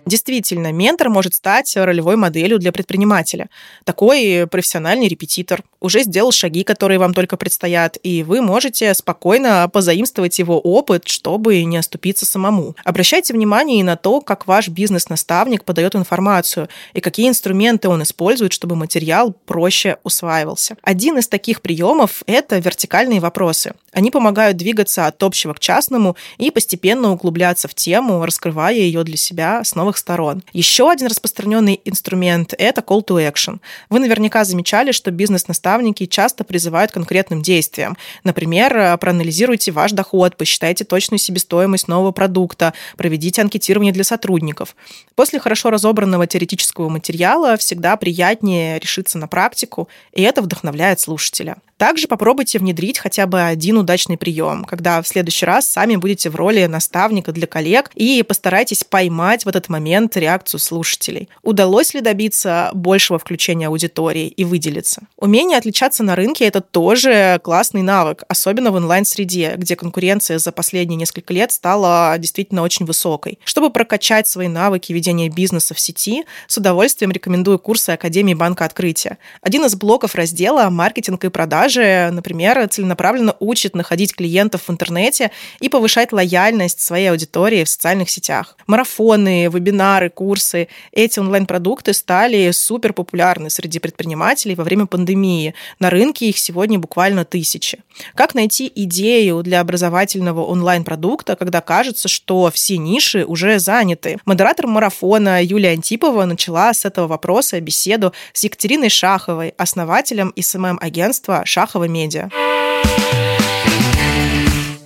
Действительно, ментор может стать ролевой моделью для предпринимателя. Такой профессиональный репетитор уже сделал шаги, которые вам только предстоят, и вы можете спокойно позаимствовать его опыт, чтобы не оступиться самому. Обращайте внимание и на то, как ваш бизнес-наставник подает информацию и какие инструменты он использует, чтобы материал проще усваивался. Один из таких приемов – это вертикальные вопросы. Они помогают двигаться от общего к частному и постепенно углубляться в тему, раскрывая ее для себя с новых всех сторон. Еще один распространенный инструмент – это call to action. Вы наверняка замечали, что бизнес-наставники часто призывают к конкретным действиям. Например, проанализируйте ваш доход, посчитайте точную себестоимость нового продукта, проведите анкетирование для сотрудников. После хорошо разобранного теоретического материала всегда приятнее решиться на практику, и это вдохновляет слушателя. Также попробуйте внедрить хотя бы один удачный прием, когда в следующий раз сами будете в роли наставника для коллег и постарайтесь поймать в этот момент реакцию слушателей. Удалось ли добиться большего включения аудитории и выделиться? Умение отличаться на рынке – это тоже классный навык, особенно в онлайн-среде, где конкуренция за последние несколько лет стала действительно очень высокой. Чтобы прокачать свои навыки ведения бизнеса в сети, с удовольствием рекомендую курсы Академии банка Открытие. Один из блоков раздела «Маркетинг и продажи» продажи, например, целенаправленно учит находить клиентов в интернете и повышать лояльность своей аудитории в социальных сетях. Марафоны, вебинары, курсы – эти онлайн-продукты стали супер популярны среди предпринимателей во время пандемии. На рынке их сегодня буквально тысячи. Как найти идею для образовательного онлайн-продукта, когда кажется, что все ниши уже заняты? Модератор марафона Юлия Антипова начала с этого вопроса беседу с Екатериной Шаховой, основателем SMM-агентства Шахова Медиа.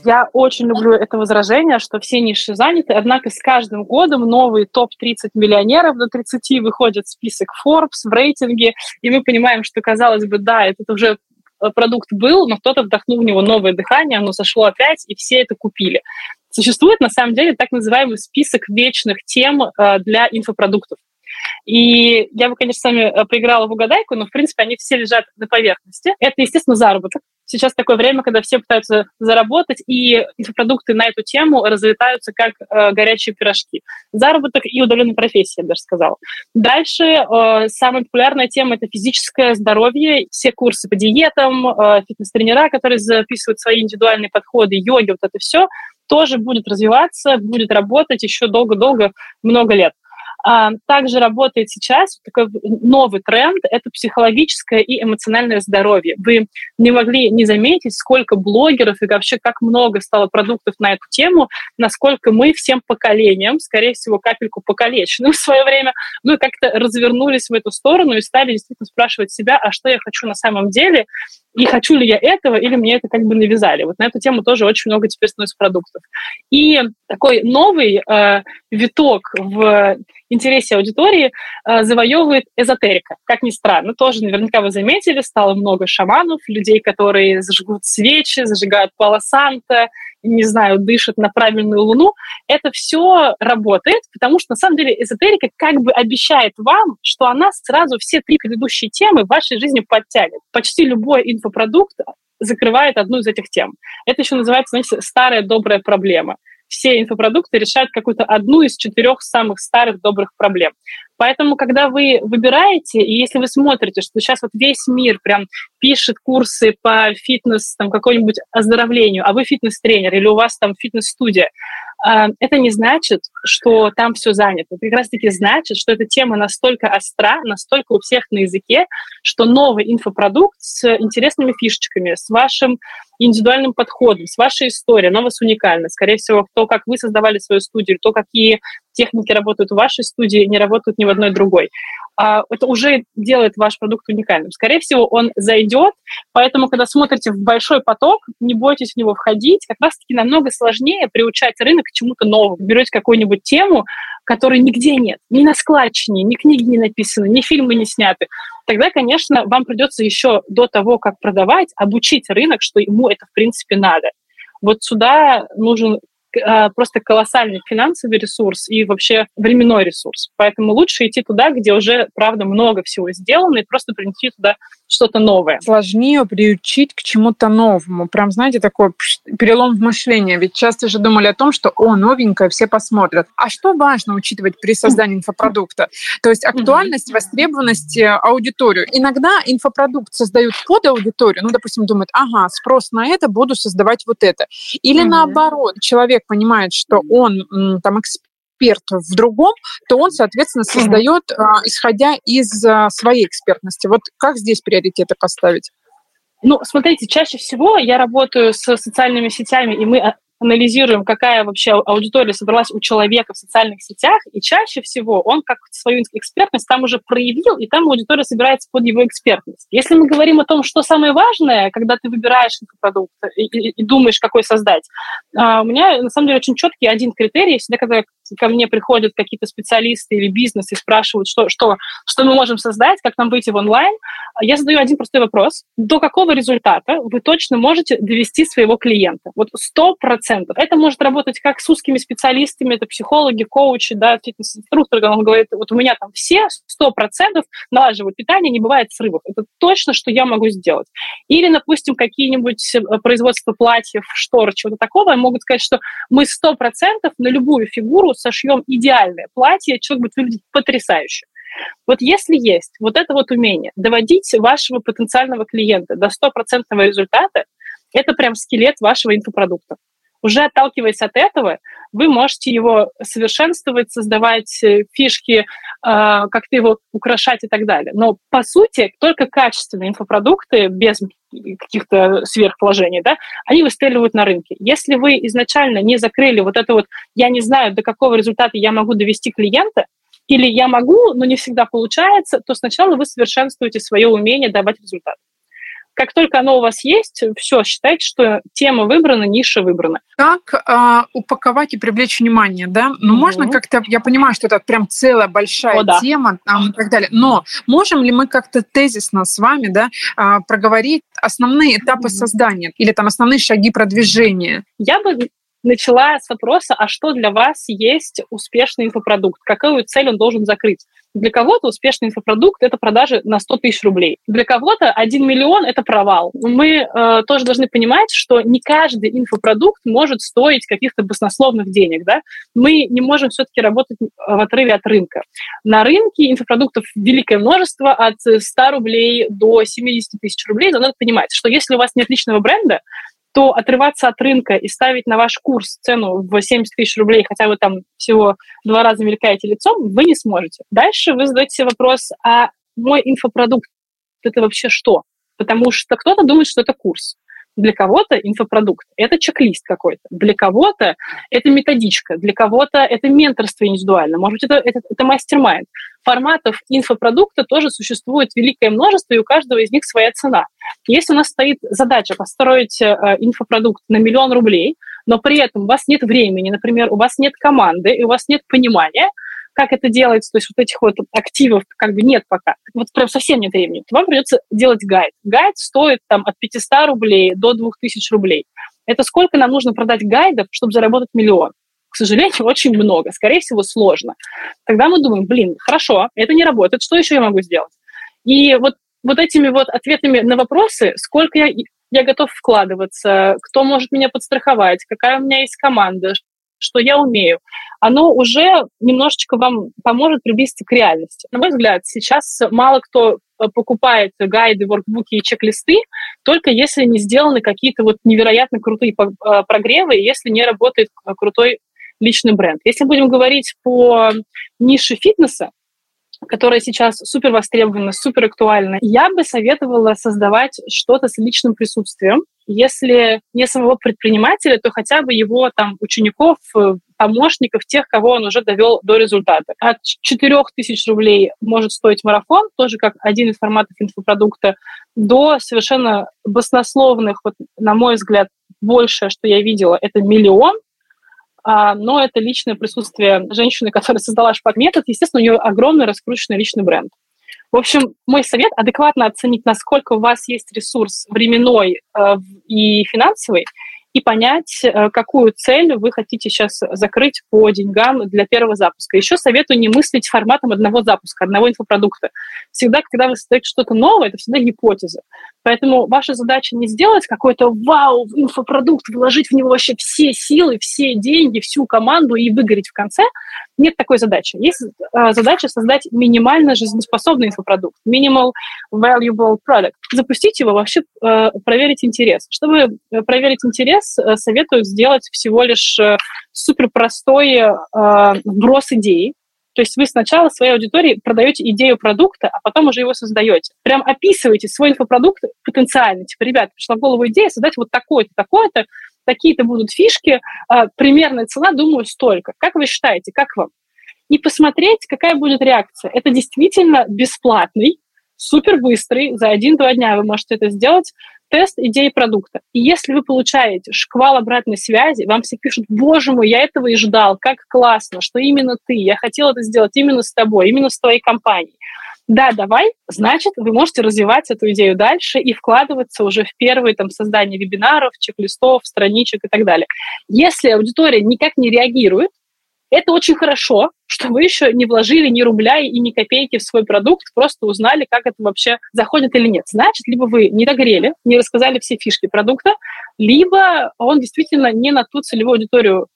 Я очень люблю это возражение, что все ниши заняты, однако с каждым годом новые топ-30 миллионеров до 30 выходят в список Forbes, в рейтинге, и мы понимаем, что, казалось бы, да, это уже продукт был, но кто-то вдохнул в него новое дыхание, оно сошло опять, и все это купили. Существует, на самом деле, так называемый список вечных тем э, для инфопродуктов. И я бы, конечно, с вами э, проиграла в угадайку, но, в принципе, они все лежат на поверхности. Это, естественно, заработок. Сейчас такое время, когда все пытаются заработать, и инфопродукты на эту тему разлетаются как э, горячие пирожки. Заработок и удаленная профессия, я даже сказала. Дальше э, самая популярная тема – это физическое здоровье. Все курсы по диетам, э, фитнес-тренера, которые записывают свои индивидуальные подходы, йоги, вот это все тоже будет развиваться, будет работать еще долго-долго, много лет. Также работает сейчас такой новый тренд – это психологическое и эмоциональное здоровье. Вы не могли не заметить, сколько блогеров и вообще как много стало продуктов на эту тему, насколько мы всем поколениям, скорее всего, капельку покалеченным в свое время, ну, как-то развернулись в эту сторону и стали действительно спрашивать себя, а что я хочу на самом деле, и хочу ли я этого, или мне это как бы навязали. Вот на эту тему тоже очень много теперь становится продуктов. И такой новый э, виток в интересе аудитории э, завоевывает эзотерика. Как ни странно, тоже наверняка вы заметили, стало много шаманов, людей, которые зажигут свечи, зажигают палосанта, не знаю, дышат на правильную луну, это все работает, потому что на самом деле эзотерика как бы обещает вам, что она сразу все три предыдущие темы в вашей жизни подтянет. Почти любой инфопродукт закрывает одну из этих тем. Это еще называется, знаете, старая добрая проблема все инфопродукты решают какую-то одну из четырех самых старых добрых проблем. Поэтому, когда вы выбираете, и если вы смотрите, что сейчас вот весь мир прям пишет курсы по фитнес, там, какой-нибудь оздоровлению, а вы фитнес-тренер или у вас там фитнес-студия, это не значит, что там все занято. Это как раз-таки значит, что эта тема настолько остра, настолько у всех на языке, что новый инфопродукт с интересными фишечками, с вашим индивидуальным подходом, с вашей историей, она у вас уникальна. Скорее всего, то, как вы создавали свою студию, то, какие техники работают в вашей студии, не работают ни в одной другой. А, это уже делает ваш продукт уникальным. Скорее всего, он зайдет, поэтому, когда смотрите в большой поток, не бойтесь в него входить. Как раз-таки намного сложнее приучать рынок к чему-то новому. Берете какую-нибудь тему, которой нигде нет, ни на складчине, ни книги не написаны, ни фильмы не сняты. Тогда, конечно, вам придется еще до того, как продавать, обучить рынок, что ему это, в принципе, надо. Вот сюда нужен просто колоссальный финансовый ресурс и вообще временной ресурс. Поэтому лучше идти туда, где уже, правда, много всего сделано, и просто принести туда что-то новое. Сложнее приучить к чему-то новому. Прям, знаете, такой перелом в мышлении. Ведь часто же думали о том, что, о, новенькое, все посмотрят. А что важно учитывать при создании инфопродукта? То есть актуальность, востребованность э, аудиторию. Иногда инфопродукт создают под аудиторию, ну, допустим, думают, ага, спрос на это, буду создавать вот это. Или наоборот, человек понимает, что он там эксперт, эксперт в другом, то он, соответственно, создает, mm исходя из а, своей экспертности. Вот как здесь приоритеты поставить? Ну, смотрите, чаще всего я работаю с социальными сетями, и мы анализируем, какая вообще аудитория собралась у человека в социальных сетях, и чаще всего он как свою экспертность там уже проявил, и там аудитория собирается под его экспертность. Если мы говорим о том, что самое важное, когда ты выбираешь продукт и, и, и думаешь, какой создать, а, у меня на самом деле очень четкий один критерий. Всегда, когда ко мне приходят какие-то специалисты или бизнес и спрашивают, что, что, что мы можем создать, как нам выйти в онлайн, я задаю один простой вопрос. До какого результата вы точно можете довести своего клиента? Вот сто процентов. Это может работать как с узкими специалистами, это психологи, коучи, да, фитнес-инструкторы, он говорит, вот у меня там все сто процентов налаживают питание, не бывает срывов. Это точно, что я могу сделать. Или, допустим, какие-нибудь э, производства платьев, штор, чего-то такого, могут сказать, что мы сто процентов на любую фигуру сошьем идеальное платье, человек будет выглядеть потрясающе. Вот если есть вот это вот умение доводить вашего потенциального клиента до стопроцентного результата, это прям скелет вашего инфопродукта. Уже отталкиваясь от этого, вы можете его совершенствовать, создавать э, фишки, э, как-то его украшать и так далее. Но, по сути, только качественные инфопродукты, без каких-то сверхвложений, да, они выстреливают на рынке. Если вы изначально не закрыли вот это вот «я не знаю, до какого результата я могу довести клиента», или «я могу, но не всегда получается», то сначала вы совершенствуете свое умение давать результат. Как только оно у вас есть, все, считайте, что тема выбрана, ниша выбрана. Как э, упаковать и привлечь внимание, да? Ну, mm можно как-то, я понимаю, что это прям целая большая О, да. тема там, и так далее, но можем ли мы как-то тезисно с вами, да, э, проговорить основные этапы mm создания или там основные шаги продвижения? Я бы начала с вопроса, а что для вас есть успешный инфопродукт? Какую цель он должен закрыть? Для кого-то успешный инфопродукт – это продажи на 100 тысяч рублей. Для кого-то 1 миллион – это провал. Мы э, тоже должны понимать, что не каждый инфопродукт может стоить каких-то баснословных денег. Да? Мы не можем все-таки работать в отрыве от рынка. На рынке инфопродуктов великое множество, от 100 рублей до 70 тысяч рублей. Но надо понимать, что если у вас нет личного бренда, то отрываться от рынка и ставить на ваш курс цену в 70 тысяч рублей, хотя вы там всего два раза мелькаете лицом, вы не сможете. Дальше вы задаете себе вопрос, а мой инфопродукт – это вообще что? Потому что кто-то думает, что это курс. Для кого-то инфопродукт – это чек-лист какой-то. Для кого-то это методичка. Для кого-то это менторство индивидуально. Может быть, это, это, это мастер-майнд. Форматов инфопродукта тоже существует великое множество, и у каждого из них своя цена. Если у нас стоит задача построить э, инфопродукт на миллион рублей, но при этом у вас нет времени, например, у вас нет команды, и у вас нет понимания – как это делается, то есть вот этих вот активов как бы нет пока, вот прям совсем нет времени, то вам придется делать гайд. Гайд стоит там от 500 рублей до 2000 рублей. Это сколько нам нужно продать гайдов, чтобы заработать миллион? К сожалению, <laughs> очень много. Скорее всего, сложно. Тогда мы думаем, блин, хорошо, это не работает, что еще я могу сделать? И вот, вот этими вот ответами на вопросы, сколько я, я готов вкладываться, кто может меня подстраховать, какая у меня есть команда, что я умею, оно уже немножечко вам поможет приблизиться к реальности. На мой взгляд, сейчас мало кто э, покупает гайды, воркбуки и чек-листы, только если не сделаны какие-то вот невероятно крутые э, прогревы, если не работает э, крутой личный бренд. Если будем говорить по нише фитнеса, которая сейчас супер востребована, супер актуальна, я бы советовала создавать что-то с личным присутствием. Если не самого предпринимателя, то хотя бы его там учеников, э, помощников, тех, кого он уже довел до результата. От 4 тысяч рублей может стоить марафон, тоже как один из форматов инфопродукта, до совершенно баснословных, вот, на мой взгляд, большее, что я видела, это миллион, но это личное присутствие женщины, которая создала шпаг-метод. Естественно, у нее огромный раскрученный личный бренд. В общем, мой совет – адекватно оценить, насколько у вас есть ресурс временной э, и финансовый, и понять, э, какую цель вы хотите сейчас закрыть по деньгам для первого запуска. Еще советую не мыслить форматом одного запуска, одного инфопродукта. Всегда, когда вы создаете что-то новое, это всегда гипотеза. Поэтому ваша задача не сделать какой-то вау инфопродукт, вложить в него вообще все силы, все деньги, всю команду и выгореть в конце. Нет такой задачи. Есть э, задача создать минимально жизнеспособный инфопродукт, minimal valuable product. Запустить его, вообще э, проверить интерес. Чтобы проверить интерес, сейчас э, советую сделать всего лишь э, супер простой э, вброс идеи. То есть вы сначала своей аудитории продаете идею продукта, а потом уже его создаете. Прям описываете свой инфопродукт потенциально. Типа, ребят, пришла в голову идея создать вот такой-то, такой-то, такие-то будут фишки, примерная цена, думаю, столько. Как вы считаете, как вам? И посмотреть, какая будет реакция. Это действительно бесплатный, супер быстрый, за один-два дня вы можете это сделать, тест идеи продукта. И если вы получаете шквал обратной связи, вам все пишут, боже мой, я этого и ждал, как классно, что именно ты, я хотел это сделать именно с тобой, именно с твоей компанией. Да, давай, значит, вы можете развивать эту идею дальше и вкладываться уже в первые там, создание вебинаров, чек-листов, страничек и так далее. Если аудитория никак не реагирует, это очень хорошо, что вы еще не вложили ни рубля и ни копейки в свой продукт, просто узнали, как это вообще заходит или нет. Значит, либо вы не догрели, не рассказали все фишки продукта, либо он действительно не на ту целевую аудиторию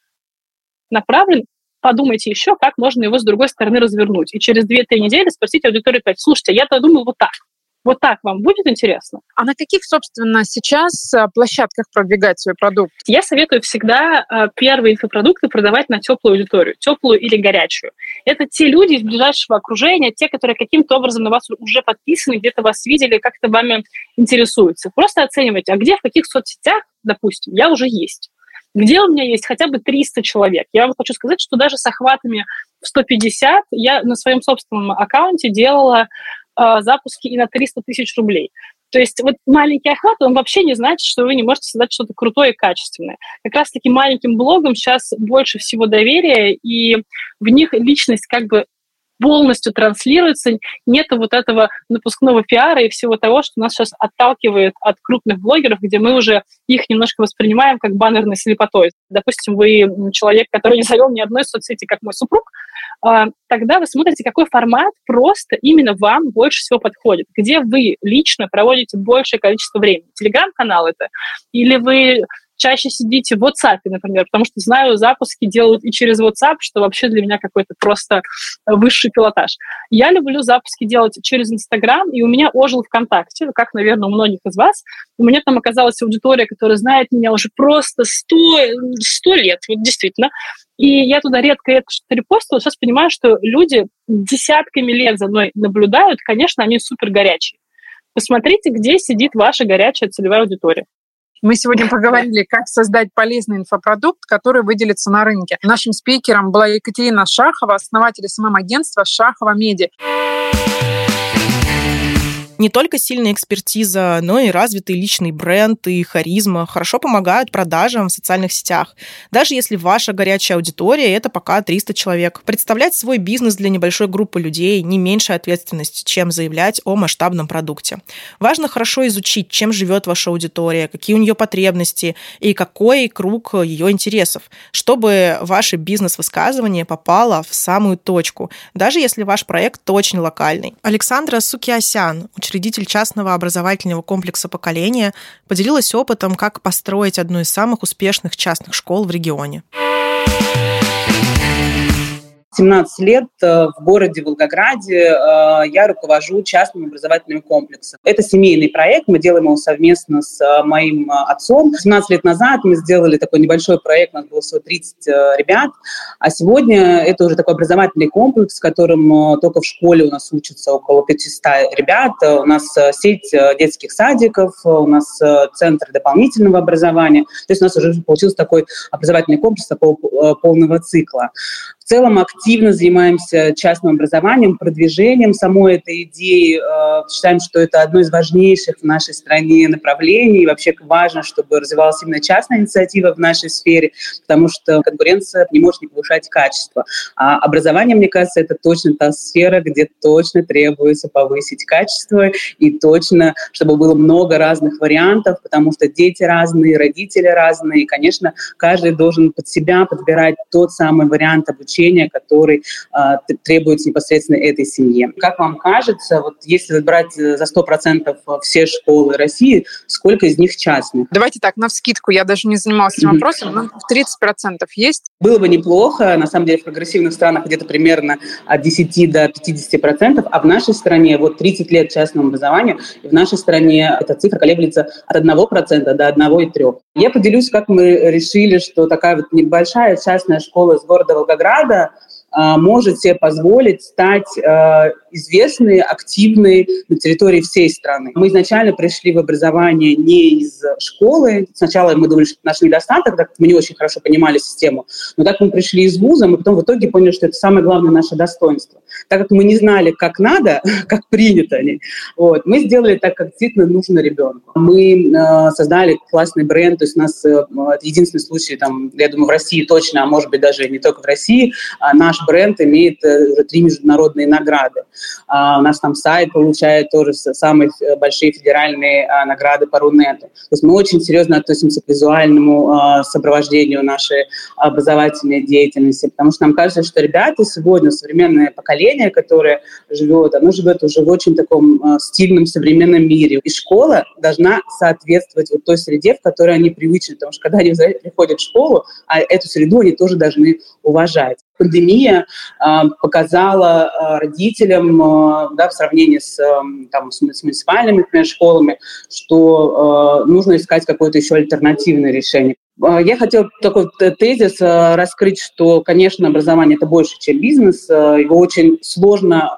направлен, подумайте еще, как можно его с другой стороны развернуть. И через 2-3 недели спросите аудиторию опять, слушайте, я-то думал вот так. Вот так вам будет интересно? А на каких, собственно, сейчас э, площадках продвигать свой продукт? Я советую всегда э, первые инфопродукты продавать на теплую аудиторию, теплую или горячую. Это те люди из ближайшего окружения, те, которые каким-то образом на вас уже подписаны, где-то вас видели, как-то вами интересуются. Просто оценивайте, а где, в каких соцсетях, допустим, я уже есть где у меня есть хотя бы 300 человек. Я вам хочу сказать, что даже с охватами в 150 я на своем собственном аккаунте делала э, запуски и на 300 тысяч рублей. То есть вот маленький охват, он вообще не значит, что вы не можете создать что-то крутое и качественное. Как раз-таки маленьким блогам сейчас больше всего доверия, и в них личность как бы полностью транслируется, нет вот этого напускного пиара и всего того, что нас сейчас отталкивает от крупных блогеров, где мы уже их немножко воспринимаем как баннерной слепотой. Допустим, вы человек, который не завел ни одной соцсети, как мой супруг, а, тогда вы смотрите, какой формат просто именно вам больше всего подходит, где вы лично проводите большее количество времени. Телеграм-канал это? Или вы чаще сидите в WhatsApp, например, потому что знаю, запуски делают и через WhatsApp, что вообще для меня какой-то просто высший пилотаж. Я люблю запуски делать через Instagram, и у меня ожил ВКонтакте, как, наверное, у многих из вас. У меня там оказалась аудитория, которая знает меня уже просто сто, сто лет, вот действительно. И я туда редко это что-то репостила, сейчас понимаю, что люди десятками лет за мной наблюдают, конечно, они супер горячие. Посмотрите, где сидит ваша горячая целевая аудитория. Мы сегодня поговорили, как создать полезный инфопродукт, который выделится на рынке. Нашим спикером была Екатерина Шахова, основатель SMM-агентства «Шахова Медиа». Не только сильная экспертиза, но и развитый личный бренд и харизма хорошо помогают продажам в социальных сетях. Даже если ваша горячая аудитория – это пока 300 человек. Представлять свой бизнес для небольшой группы людей не меньшая ответственность, чем заявлять о масштабном продукте. Важно хорошо изучить, чем живет ваша аудитория, какие у нее потребности и какой круг ее интересов, чтобы ваше бизнес-высказывание попало в самую точку, даже если ваш проект очень локальный. Александра Сукиасян, учредитель частного образовательного комплекса «Поколение», поделилась опытом, как построить одну из самых успешных частных школ в регионе. 17 лет э, в городе Волгограде э, я руковожу частным образовательным комплексом. Это семейный проект, мы делаем его совместно с э, моим отцом. 17 лет назад мы сделали такой небольшой проект, у нас было всего 30 ребят, а сегодня это уже такой образовательный комплекс, в котором только в школе у нас учатся около 500 ребят, у нас сеть детских садиков, у нас центр дополнительного образования, то есть у нас уже получился такой образовательный комплекс такого полного цикла. В целом активно занимаемся частным образованием, продвижением самой этой идеи. Э, считаем, что это одно из важнейших в нашей стране направлений. И вообще важно, чтобы развивалась именно частная инициатива в нашей сфере, потому что конкуренция не может не повышать качество. А образование, мне кажется, это точно та сфера, где точно требуется повысить качество и точно, чтобы было много разных вариантов, потому что дети разные, родители разные. И, конечно, каждый должен под себя подбирать тот самый вариант обучения, обучения, который а, требуется непосредственно этой семье. Как вам кажется, вот если брать э, за 100% все школы России, сколько из них частных? Давайте так, на вскидку, я даже не занималась этим вопросом, но 30% есть? Было бы неплохо, на самом деле в прогрессивных странах где-то примерно от 10 до 50%, а в нашей стране вот 30 лет частному образованию, и в нашей стране эта цифра колеблется от 1% до 1,3%. Я поделюсь, как мы решили, что такая вот небольшая частная школа из города Волгограда, может себе позволить стать известной, активной на территории всей страны. Мы изначально пришли в образование не из школы. Сначала мы думали, что это наш недостаток, так как мы не очень хорошо понимали систему. Но так мы пришли из вуза, мы потом в итоге поняли, что это самое главное наше достоинство. Так как мы не знали, как надо, <laughs> как принято, вот, мы сделали так, как действительно нужно ребенку. Мы э, создали классный бренд, то есть у нас э, единственный случай, там, я думаю, в России точно, а может быть даже не только в России, а наш бренд имеет э, уже три международные награды. А, у нас там сайт получает тоже самые э, большие федеральные а, награды по Рунету. То есть мы очень серьезно относимся к визуальному а, сопровождению нашей образовательной деятельности, потому что нам кажется, что ребята сегодня, современное поколение, которое живет, оно живет уже в очень таком стильном современном мире. И школа должна соответствовать вот той среде, в которой они привычны, потому что когда они приходят в школу, а эту среду они тоже должны уважать. Пандемия э, показала э, родителям, э, да, в сравнении с, там, с, муниципальными например, школами, что нужно искать какое-то еще альтернативное решение. Я хотела такой тезис раскрыть, что, конечно, образование – это больше, чем бизнес. Его очень сложно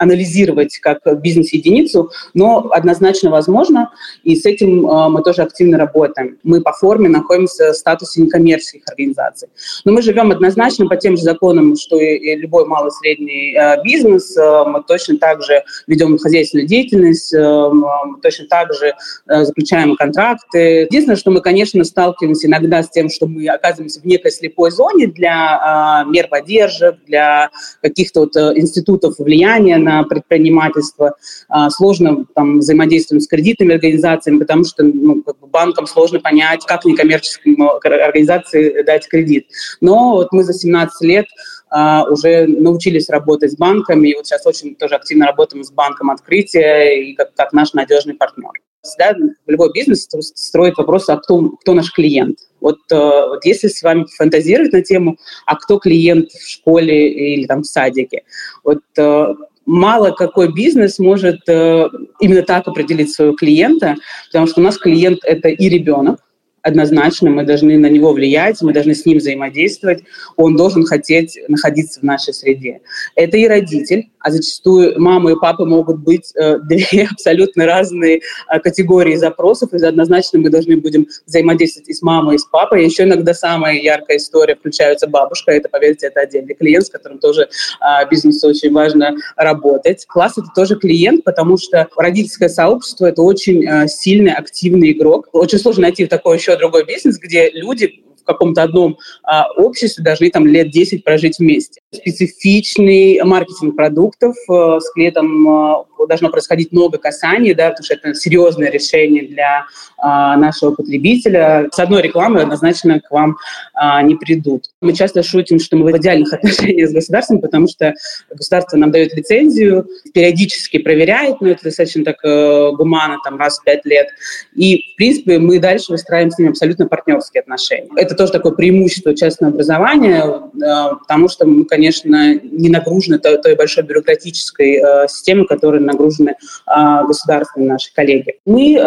анализировать как бизнес-единицу, но однозначно возможно, и с этим мы тоже активно работаем. Мы по форме находимся в статусе некоммерческих организаций. Но мы живем однозначно по тем же законам, что и любой малый и средний бизнес. Мы точно так же ведем хозяйственную деятельность, мы точно так же заключаем контракты. Единственное, что мы, конечно, сталкиваемся иногда с тем, что мы оказываемся в некой слепой зоне для э, мер поддержек, для каких-то вот э, институтов влияния на предпринимательство. Э, сложно там взаимодействовать с кредитными организациями, потому что ну, как бы банкам сложно понять, как некоммерческим организации дать кредит. Но вот мы за 17 лет Uh, уже научились работать с банками, и вот сейчас очень тоже активно работаем с банком открытия и как, как наш надежный партнер. Всегда любой бизнес строит вопрос, а кто, кто наш клиент. Вот, э, вот если с вами фантазировать на тему, а кто клиент в школе или там в садике, вот э, мало какой бизнес может э, именно так определить своего клиента, потому что у нас клиент – это и ребенок, однозначно, мы должны на него влиять, мы должны с ним взаимодействовать, он должен хотеть находиться в нашей среде. Это и родитель, а зачастую мама и папа могут быть э, <laughs> две абсолютно разные э, категории запросов, и однозначно мы должны будем взаимодействовать и с мамой, и с папой. Еще иногда самая яркая история включается бабушка, это, поверьте, это отдельный клиент, с которым тоже э, бизнесу очень важно работать. Класс — это тоже клиент, потому что родительское сообщество — это очень э, сильный, активный игрок. Очень сложно найти такой еще другой бизнес, где люди каком-то одном а, обществе должны там лет 10 прожить вместе. Специфичный маркетинг продуктов а, с клиентом а, должно происходить много касаний, да, потому что это серьезное решение для а, нашего потребителя. С одной рекламой однозначно к вам а, не придут. Мы часто шутим, что мы в идеальных <laughs> отношениях с государством, потому что государство нам дает лицензию, периодически проверяет, но это достаточно так э, гуманно, там, раз в пять лет. И, в принципе, мы дальше выстраиваем с ними абсолютно партнерские отношения. Это тоже такое преимущество частного образования, э, потому что мы, конечно, не нагружены той, той большой бюрократической э, системой, которая нагружены э, государственные наши коллеги. Мы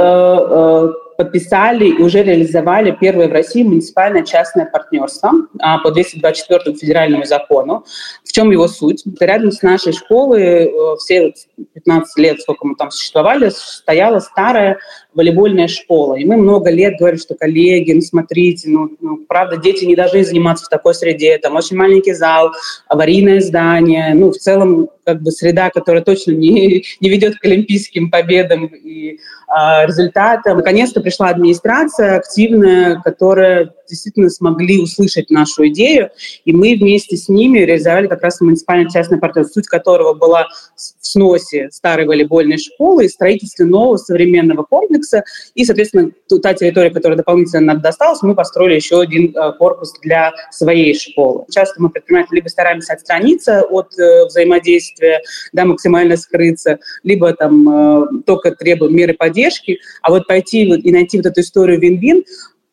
подписали и уже реализовали первое в России муниципальное частное партнерство по 224 федеральному закону. В чем его суть? Рядом с нашей школой все 15 лет, сколько мы там существовали, стояла старая волейбольная школа. И мы много лет говорим, что коллеги, ну смотрите, ну, ну правда, дети не должны заниматься в такой среде, там очень маленький зал, аварийное здание, ну в целом как бы среда, которая точно не, <laughs> не ведет к олимпийским победам и а, результатам. Наконец-то пришла администрация активная, которая действительно смогли услышать нашу идею, и мы вместе с ними реализовали как раз муниципальный частный партнер, суть которого была в сносе старой волейбольной школы и строительстве нового современного комплекса, и, соответственно, та территория, которая дополнительно нам досталась, мы построили еще один э, корпус для своей школы. Часто мы предприниматели либо стараемся отстраниться от э, взаимодействия, да, максимально скрыться, либо там э, только требуем меры поддержки, а вот пойти и найти вот эту историю вин-вин,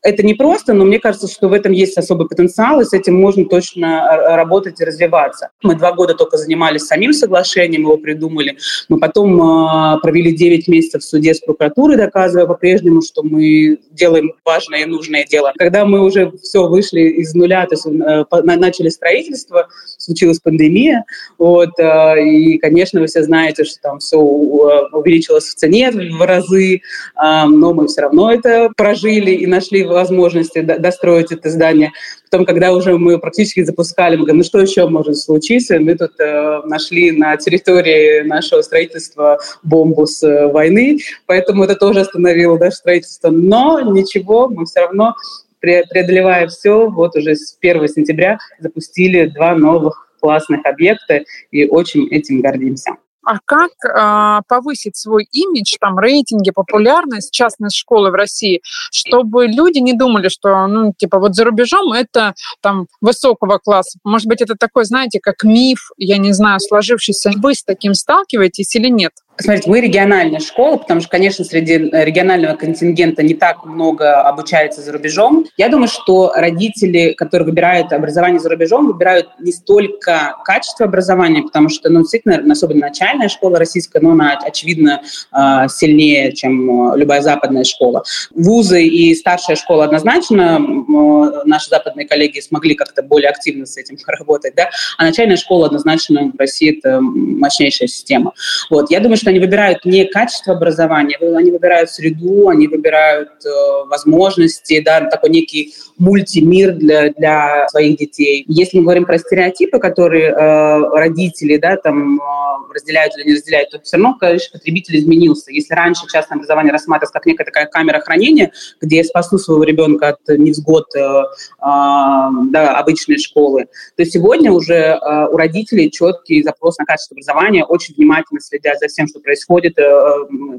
это не просто, но мне кажется, что в этом есть особый потенциал, и с этим можно точно э, работать и развиваться. Мы два года только занимались самим соглашением, его придумали. Мы потом э, провели 9 месяцев в суде с прокуратурой, доказывая по-прежнему, что мы делаем важное и нужное дело. Когда мы уже все вышли из нуля, то есть э, начали строительство, случилась пандемия, вот, э, и, конечно, вы все знаете, что там все увеличилось в цене в разы, э, но мы все равно это прожили и нашли возможности достроить это здание. Потом, когда уже мы практически запускали, мы говорим, ну что еще может случиться? Мы тут э, нашли на территории нашего строительства бомбу с э, войны, поэтому это тоже остановило да, строительство. Но ничего, мы все равно преодолевая все, вот уже с 1 сентября запустили два новых классных объекта и очень этим гордимся. А как э, повысить свой имидж, там, рейтинги, популярность частной школы в России, чтобы люди не думали, что, ну, типа, вот за рубежом это там высокого класса. Может быть, это такой, знаете, как миф, я не знаю, сложившийся. Вы с таким сталкиваетесь или нет? Смотрите, мы региональная школа, потому что, конечно, среди регионального контингента не так много обучается за рубежом. Я думаю, что родители, которые выбирают образование за рубежом, выбирают не столько качество образования, потому что, ну, действительно, особенно начальная школа российская, но она, очевидно, а, сильнее, чем любая западная школа. Вузы и старшая школа однозначно, наши западные коллеги смогли как-то более активно с этим <laughs> работать, да, а начальная школа однозначно в России это мощнейшая система. Вот, я думаю, что они выбирают не качество образования, они выбирают среду, они выбирают э, возможности, да, такой некий мультимир для, для своих детей. Если мы говорим про стереотипы, которые э, родители, да, там э, разделяют или не разделяют, то все равно, конечно, потребитель изменился. Если раньше частное образование рассматривалось как некая такая камера хранения, где я спасу своего ребенка от невзгод э, э, да, обычной школы, то сегодня уже э, у родителей четкий запрос на качество образования, очень внимательно следят за всем, что происходит, э,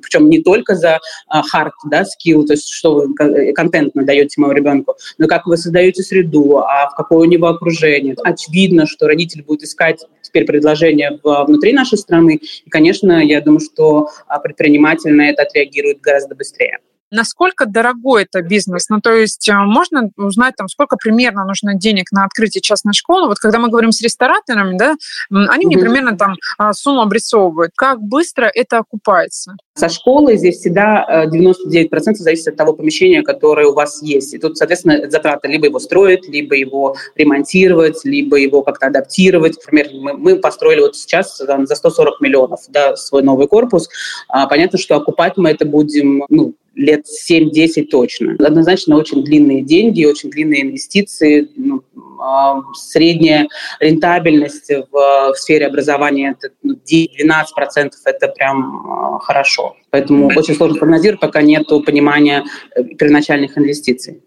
причем не только за хард, э, да, скилл, то есть что вы э, контентно даете моему ребенку, но как вы создаете среду, а в какое у него окружение. Очевидно, что родитель будет искать теперь предложения внутри нашей страны, и, конечно, я думаю, что а, предприниматель на это отреагирует гораздо быстрее. Насколько дорогой это бизнес? Ну, то есть э, можно узнать, там, сколько примерно нужно денег на открытие частной школы? Вот когда мы говорим с рестораторами, да, они мне примерно там а, сумму обрисовывают. Как быстро это окупается? Со школы здесь всегда 99% э, зависит от того помещения, которое у вас есть. И тут, соответственно, затраты либо его строить, либо его ремонтировать, либо его как-то адаптировать. Например, мы, мы построили вот сейчас там, за 140 миллионов да, свой новый корпус. А, понятно, что окупать мы это будем ну, лет 7-10 точно. Однозначно очень длинные деньги, очень длинные инвестиции. Ну, а, средняя рентабельность в, в сфере образования это 10-12% ну, это прям а, хорошо. Поэтому очень сложно прогнозировать, пока нет понимания э, первоначальных инвестиций.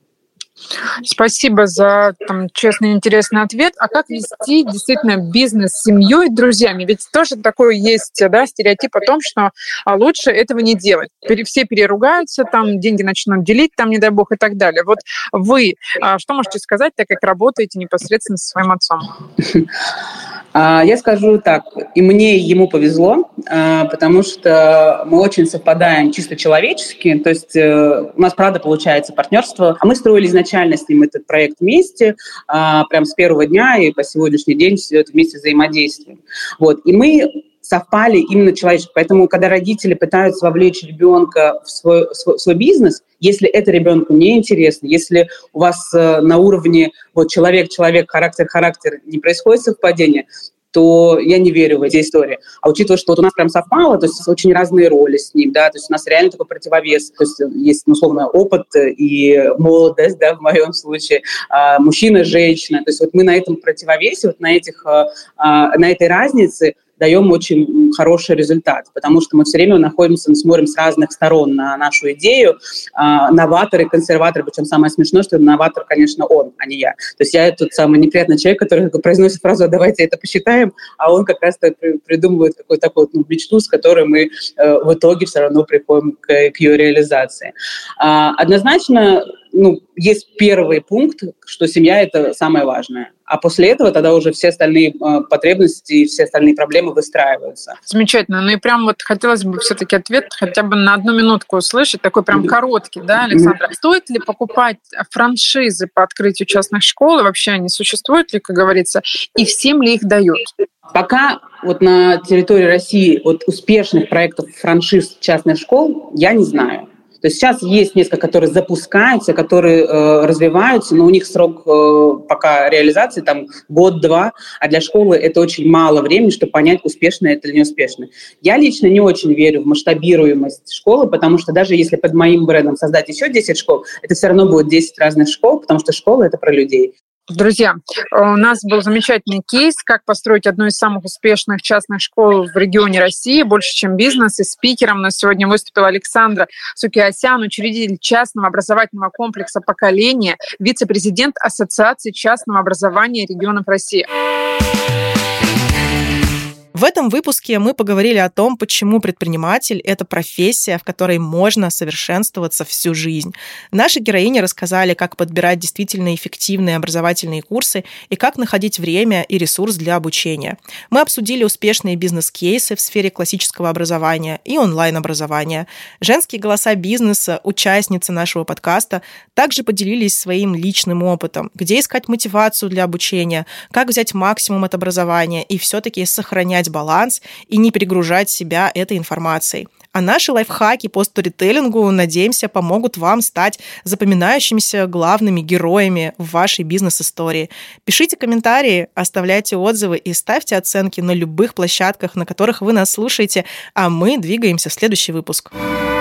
Спасибо за там, честный, интересный ответ. А как вести действительно бизнес с семьей, друзьями? Ведь тоже такой есть да, стереотип о том, что а, лучше этого не делать. Все переругаются, там деньги начнут делить, там, не дай бог, и так далее. Вот вы а, что можете сказать, так как работаете непосредственно со своим отцом? <laughs> А, я скажу так, и мне, и ему повезло, а, потому что мы очень совпадаем чисто человечески, то есть э, у нас, правда, получается партнерство. А мы строили изначально с ним этот проект вместе, прям с первого дня и по сегодняшний день все это вместе взаимодействуем. Вот. И мы совпали именно человечески. Поэтому, когда родители пытаются вовлечь ребенка в свой, свой, свой бизнес, если это ребенку не интересно, если у вас э, на уровне вот человек-человек, характер-характер не происходит совпадение, то я не верю в эти истории. А учитывая, что вот у нас прям совпало, то есть очень разные роли с ним, да, то есть у нас реально такой противовес, то есть есть, ну, условно, опыт и молодость, да, в моем случае, а, мужчина, женщина, то есть вот мы на этом противовесе, вот на этих, а, а, на этой разнице даем очень хороший результат, потому что мы все время находимся, смотрим с разных сторон на нашу идею. А, новаторы, консерваторы, причем самое смешное, что новатор, конечно, он, а не я. То есть я тот самый неприятный человек, который произносит фразу «А «давайте это посчитаем», а он как раз придумывает какую-то такую ну, мечту, с которой мы э, в итоге все равно приходим к, к ее реализации. А, однозначно ну, есть первый пункт, что семья – это самое важное. А после этого тогда уже все остальные э, потребности и все остальные проблемы выстраиваются. Замечательно. Ну и прям вот хотелось бы все-таки ответ хотя бы на одну минутку услышать, такой прям короткий, да, Александра? Стоит ли покупать франшизы по открытию частных школ? И вообще они существуют ли, как говорится? И всем ли их дают? Пока вот на территории России вот успешных проектов франшиз частных школ я не знаю. То есть сейчас есть несколько, которые запускаются, которые э, развиваются, но у них срок э, пока реализации там год-два, а для школы это очень мало времени, чтобы понять, успешно это или не успешно. Я лично не очень верю в масштабируемость школы, потому что даже если под моим брендом создать еще 10 школ, это все равно будет 10 разных школ, потому что школа — это про людей. Друзья, у нас был замечательный кейс, как построить одну из самых успешных частных школ в регионе России, больше, чем бизнес. И спикером на сегодня выступила Александра Сукиасян, учредитель частного образовательного комплекса «Поколение», вице-президент Ассоциации частного образования регионов России. В этом выпуске мы поговорили о том, почему предприниматель – это профессия, в которой можно совершенствоваться всю жизнь. Наши героини рассказали, как подбирать действительно эффективные образовательные курсы и как находить время и ресурс для обучения. Мы обсудили успешные бизнес-кейсы в сфере классического образования и онлайн-образования. Женские голоса бизнеса, участницы нашего подкаста, также поделились своим личным опытом, где искать мотивацию для обучения, как взять максимум от образования и все-таки сохранять баланс и не перегружать себя этой информацией. А наши лайфхаки по сторителлингу, надеемся, помогут вам стать запоминающимися главными героями в вашей бизнес-истории. Пишите комментарии, оставляйте отзывы и ставьте оценки на любых площадках, на которых вы нас слушаете, а мы двигаемся в следующий выпуск. Выпуск.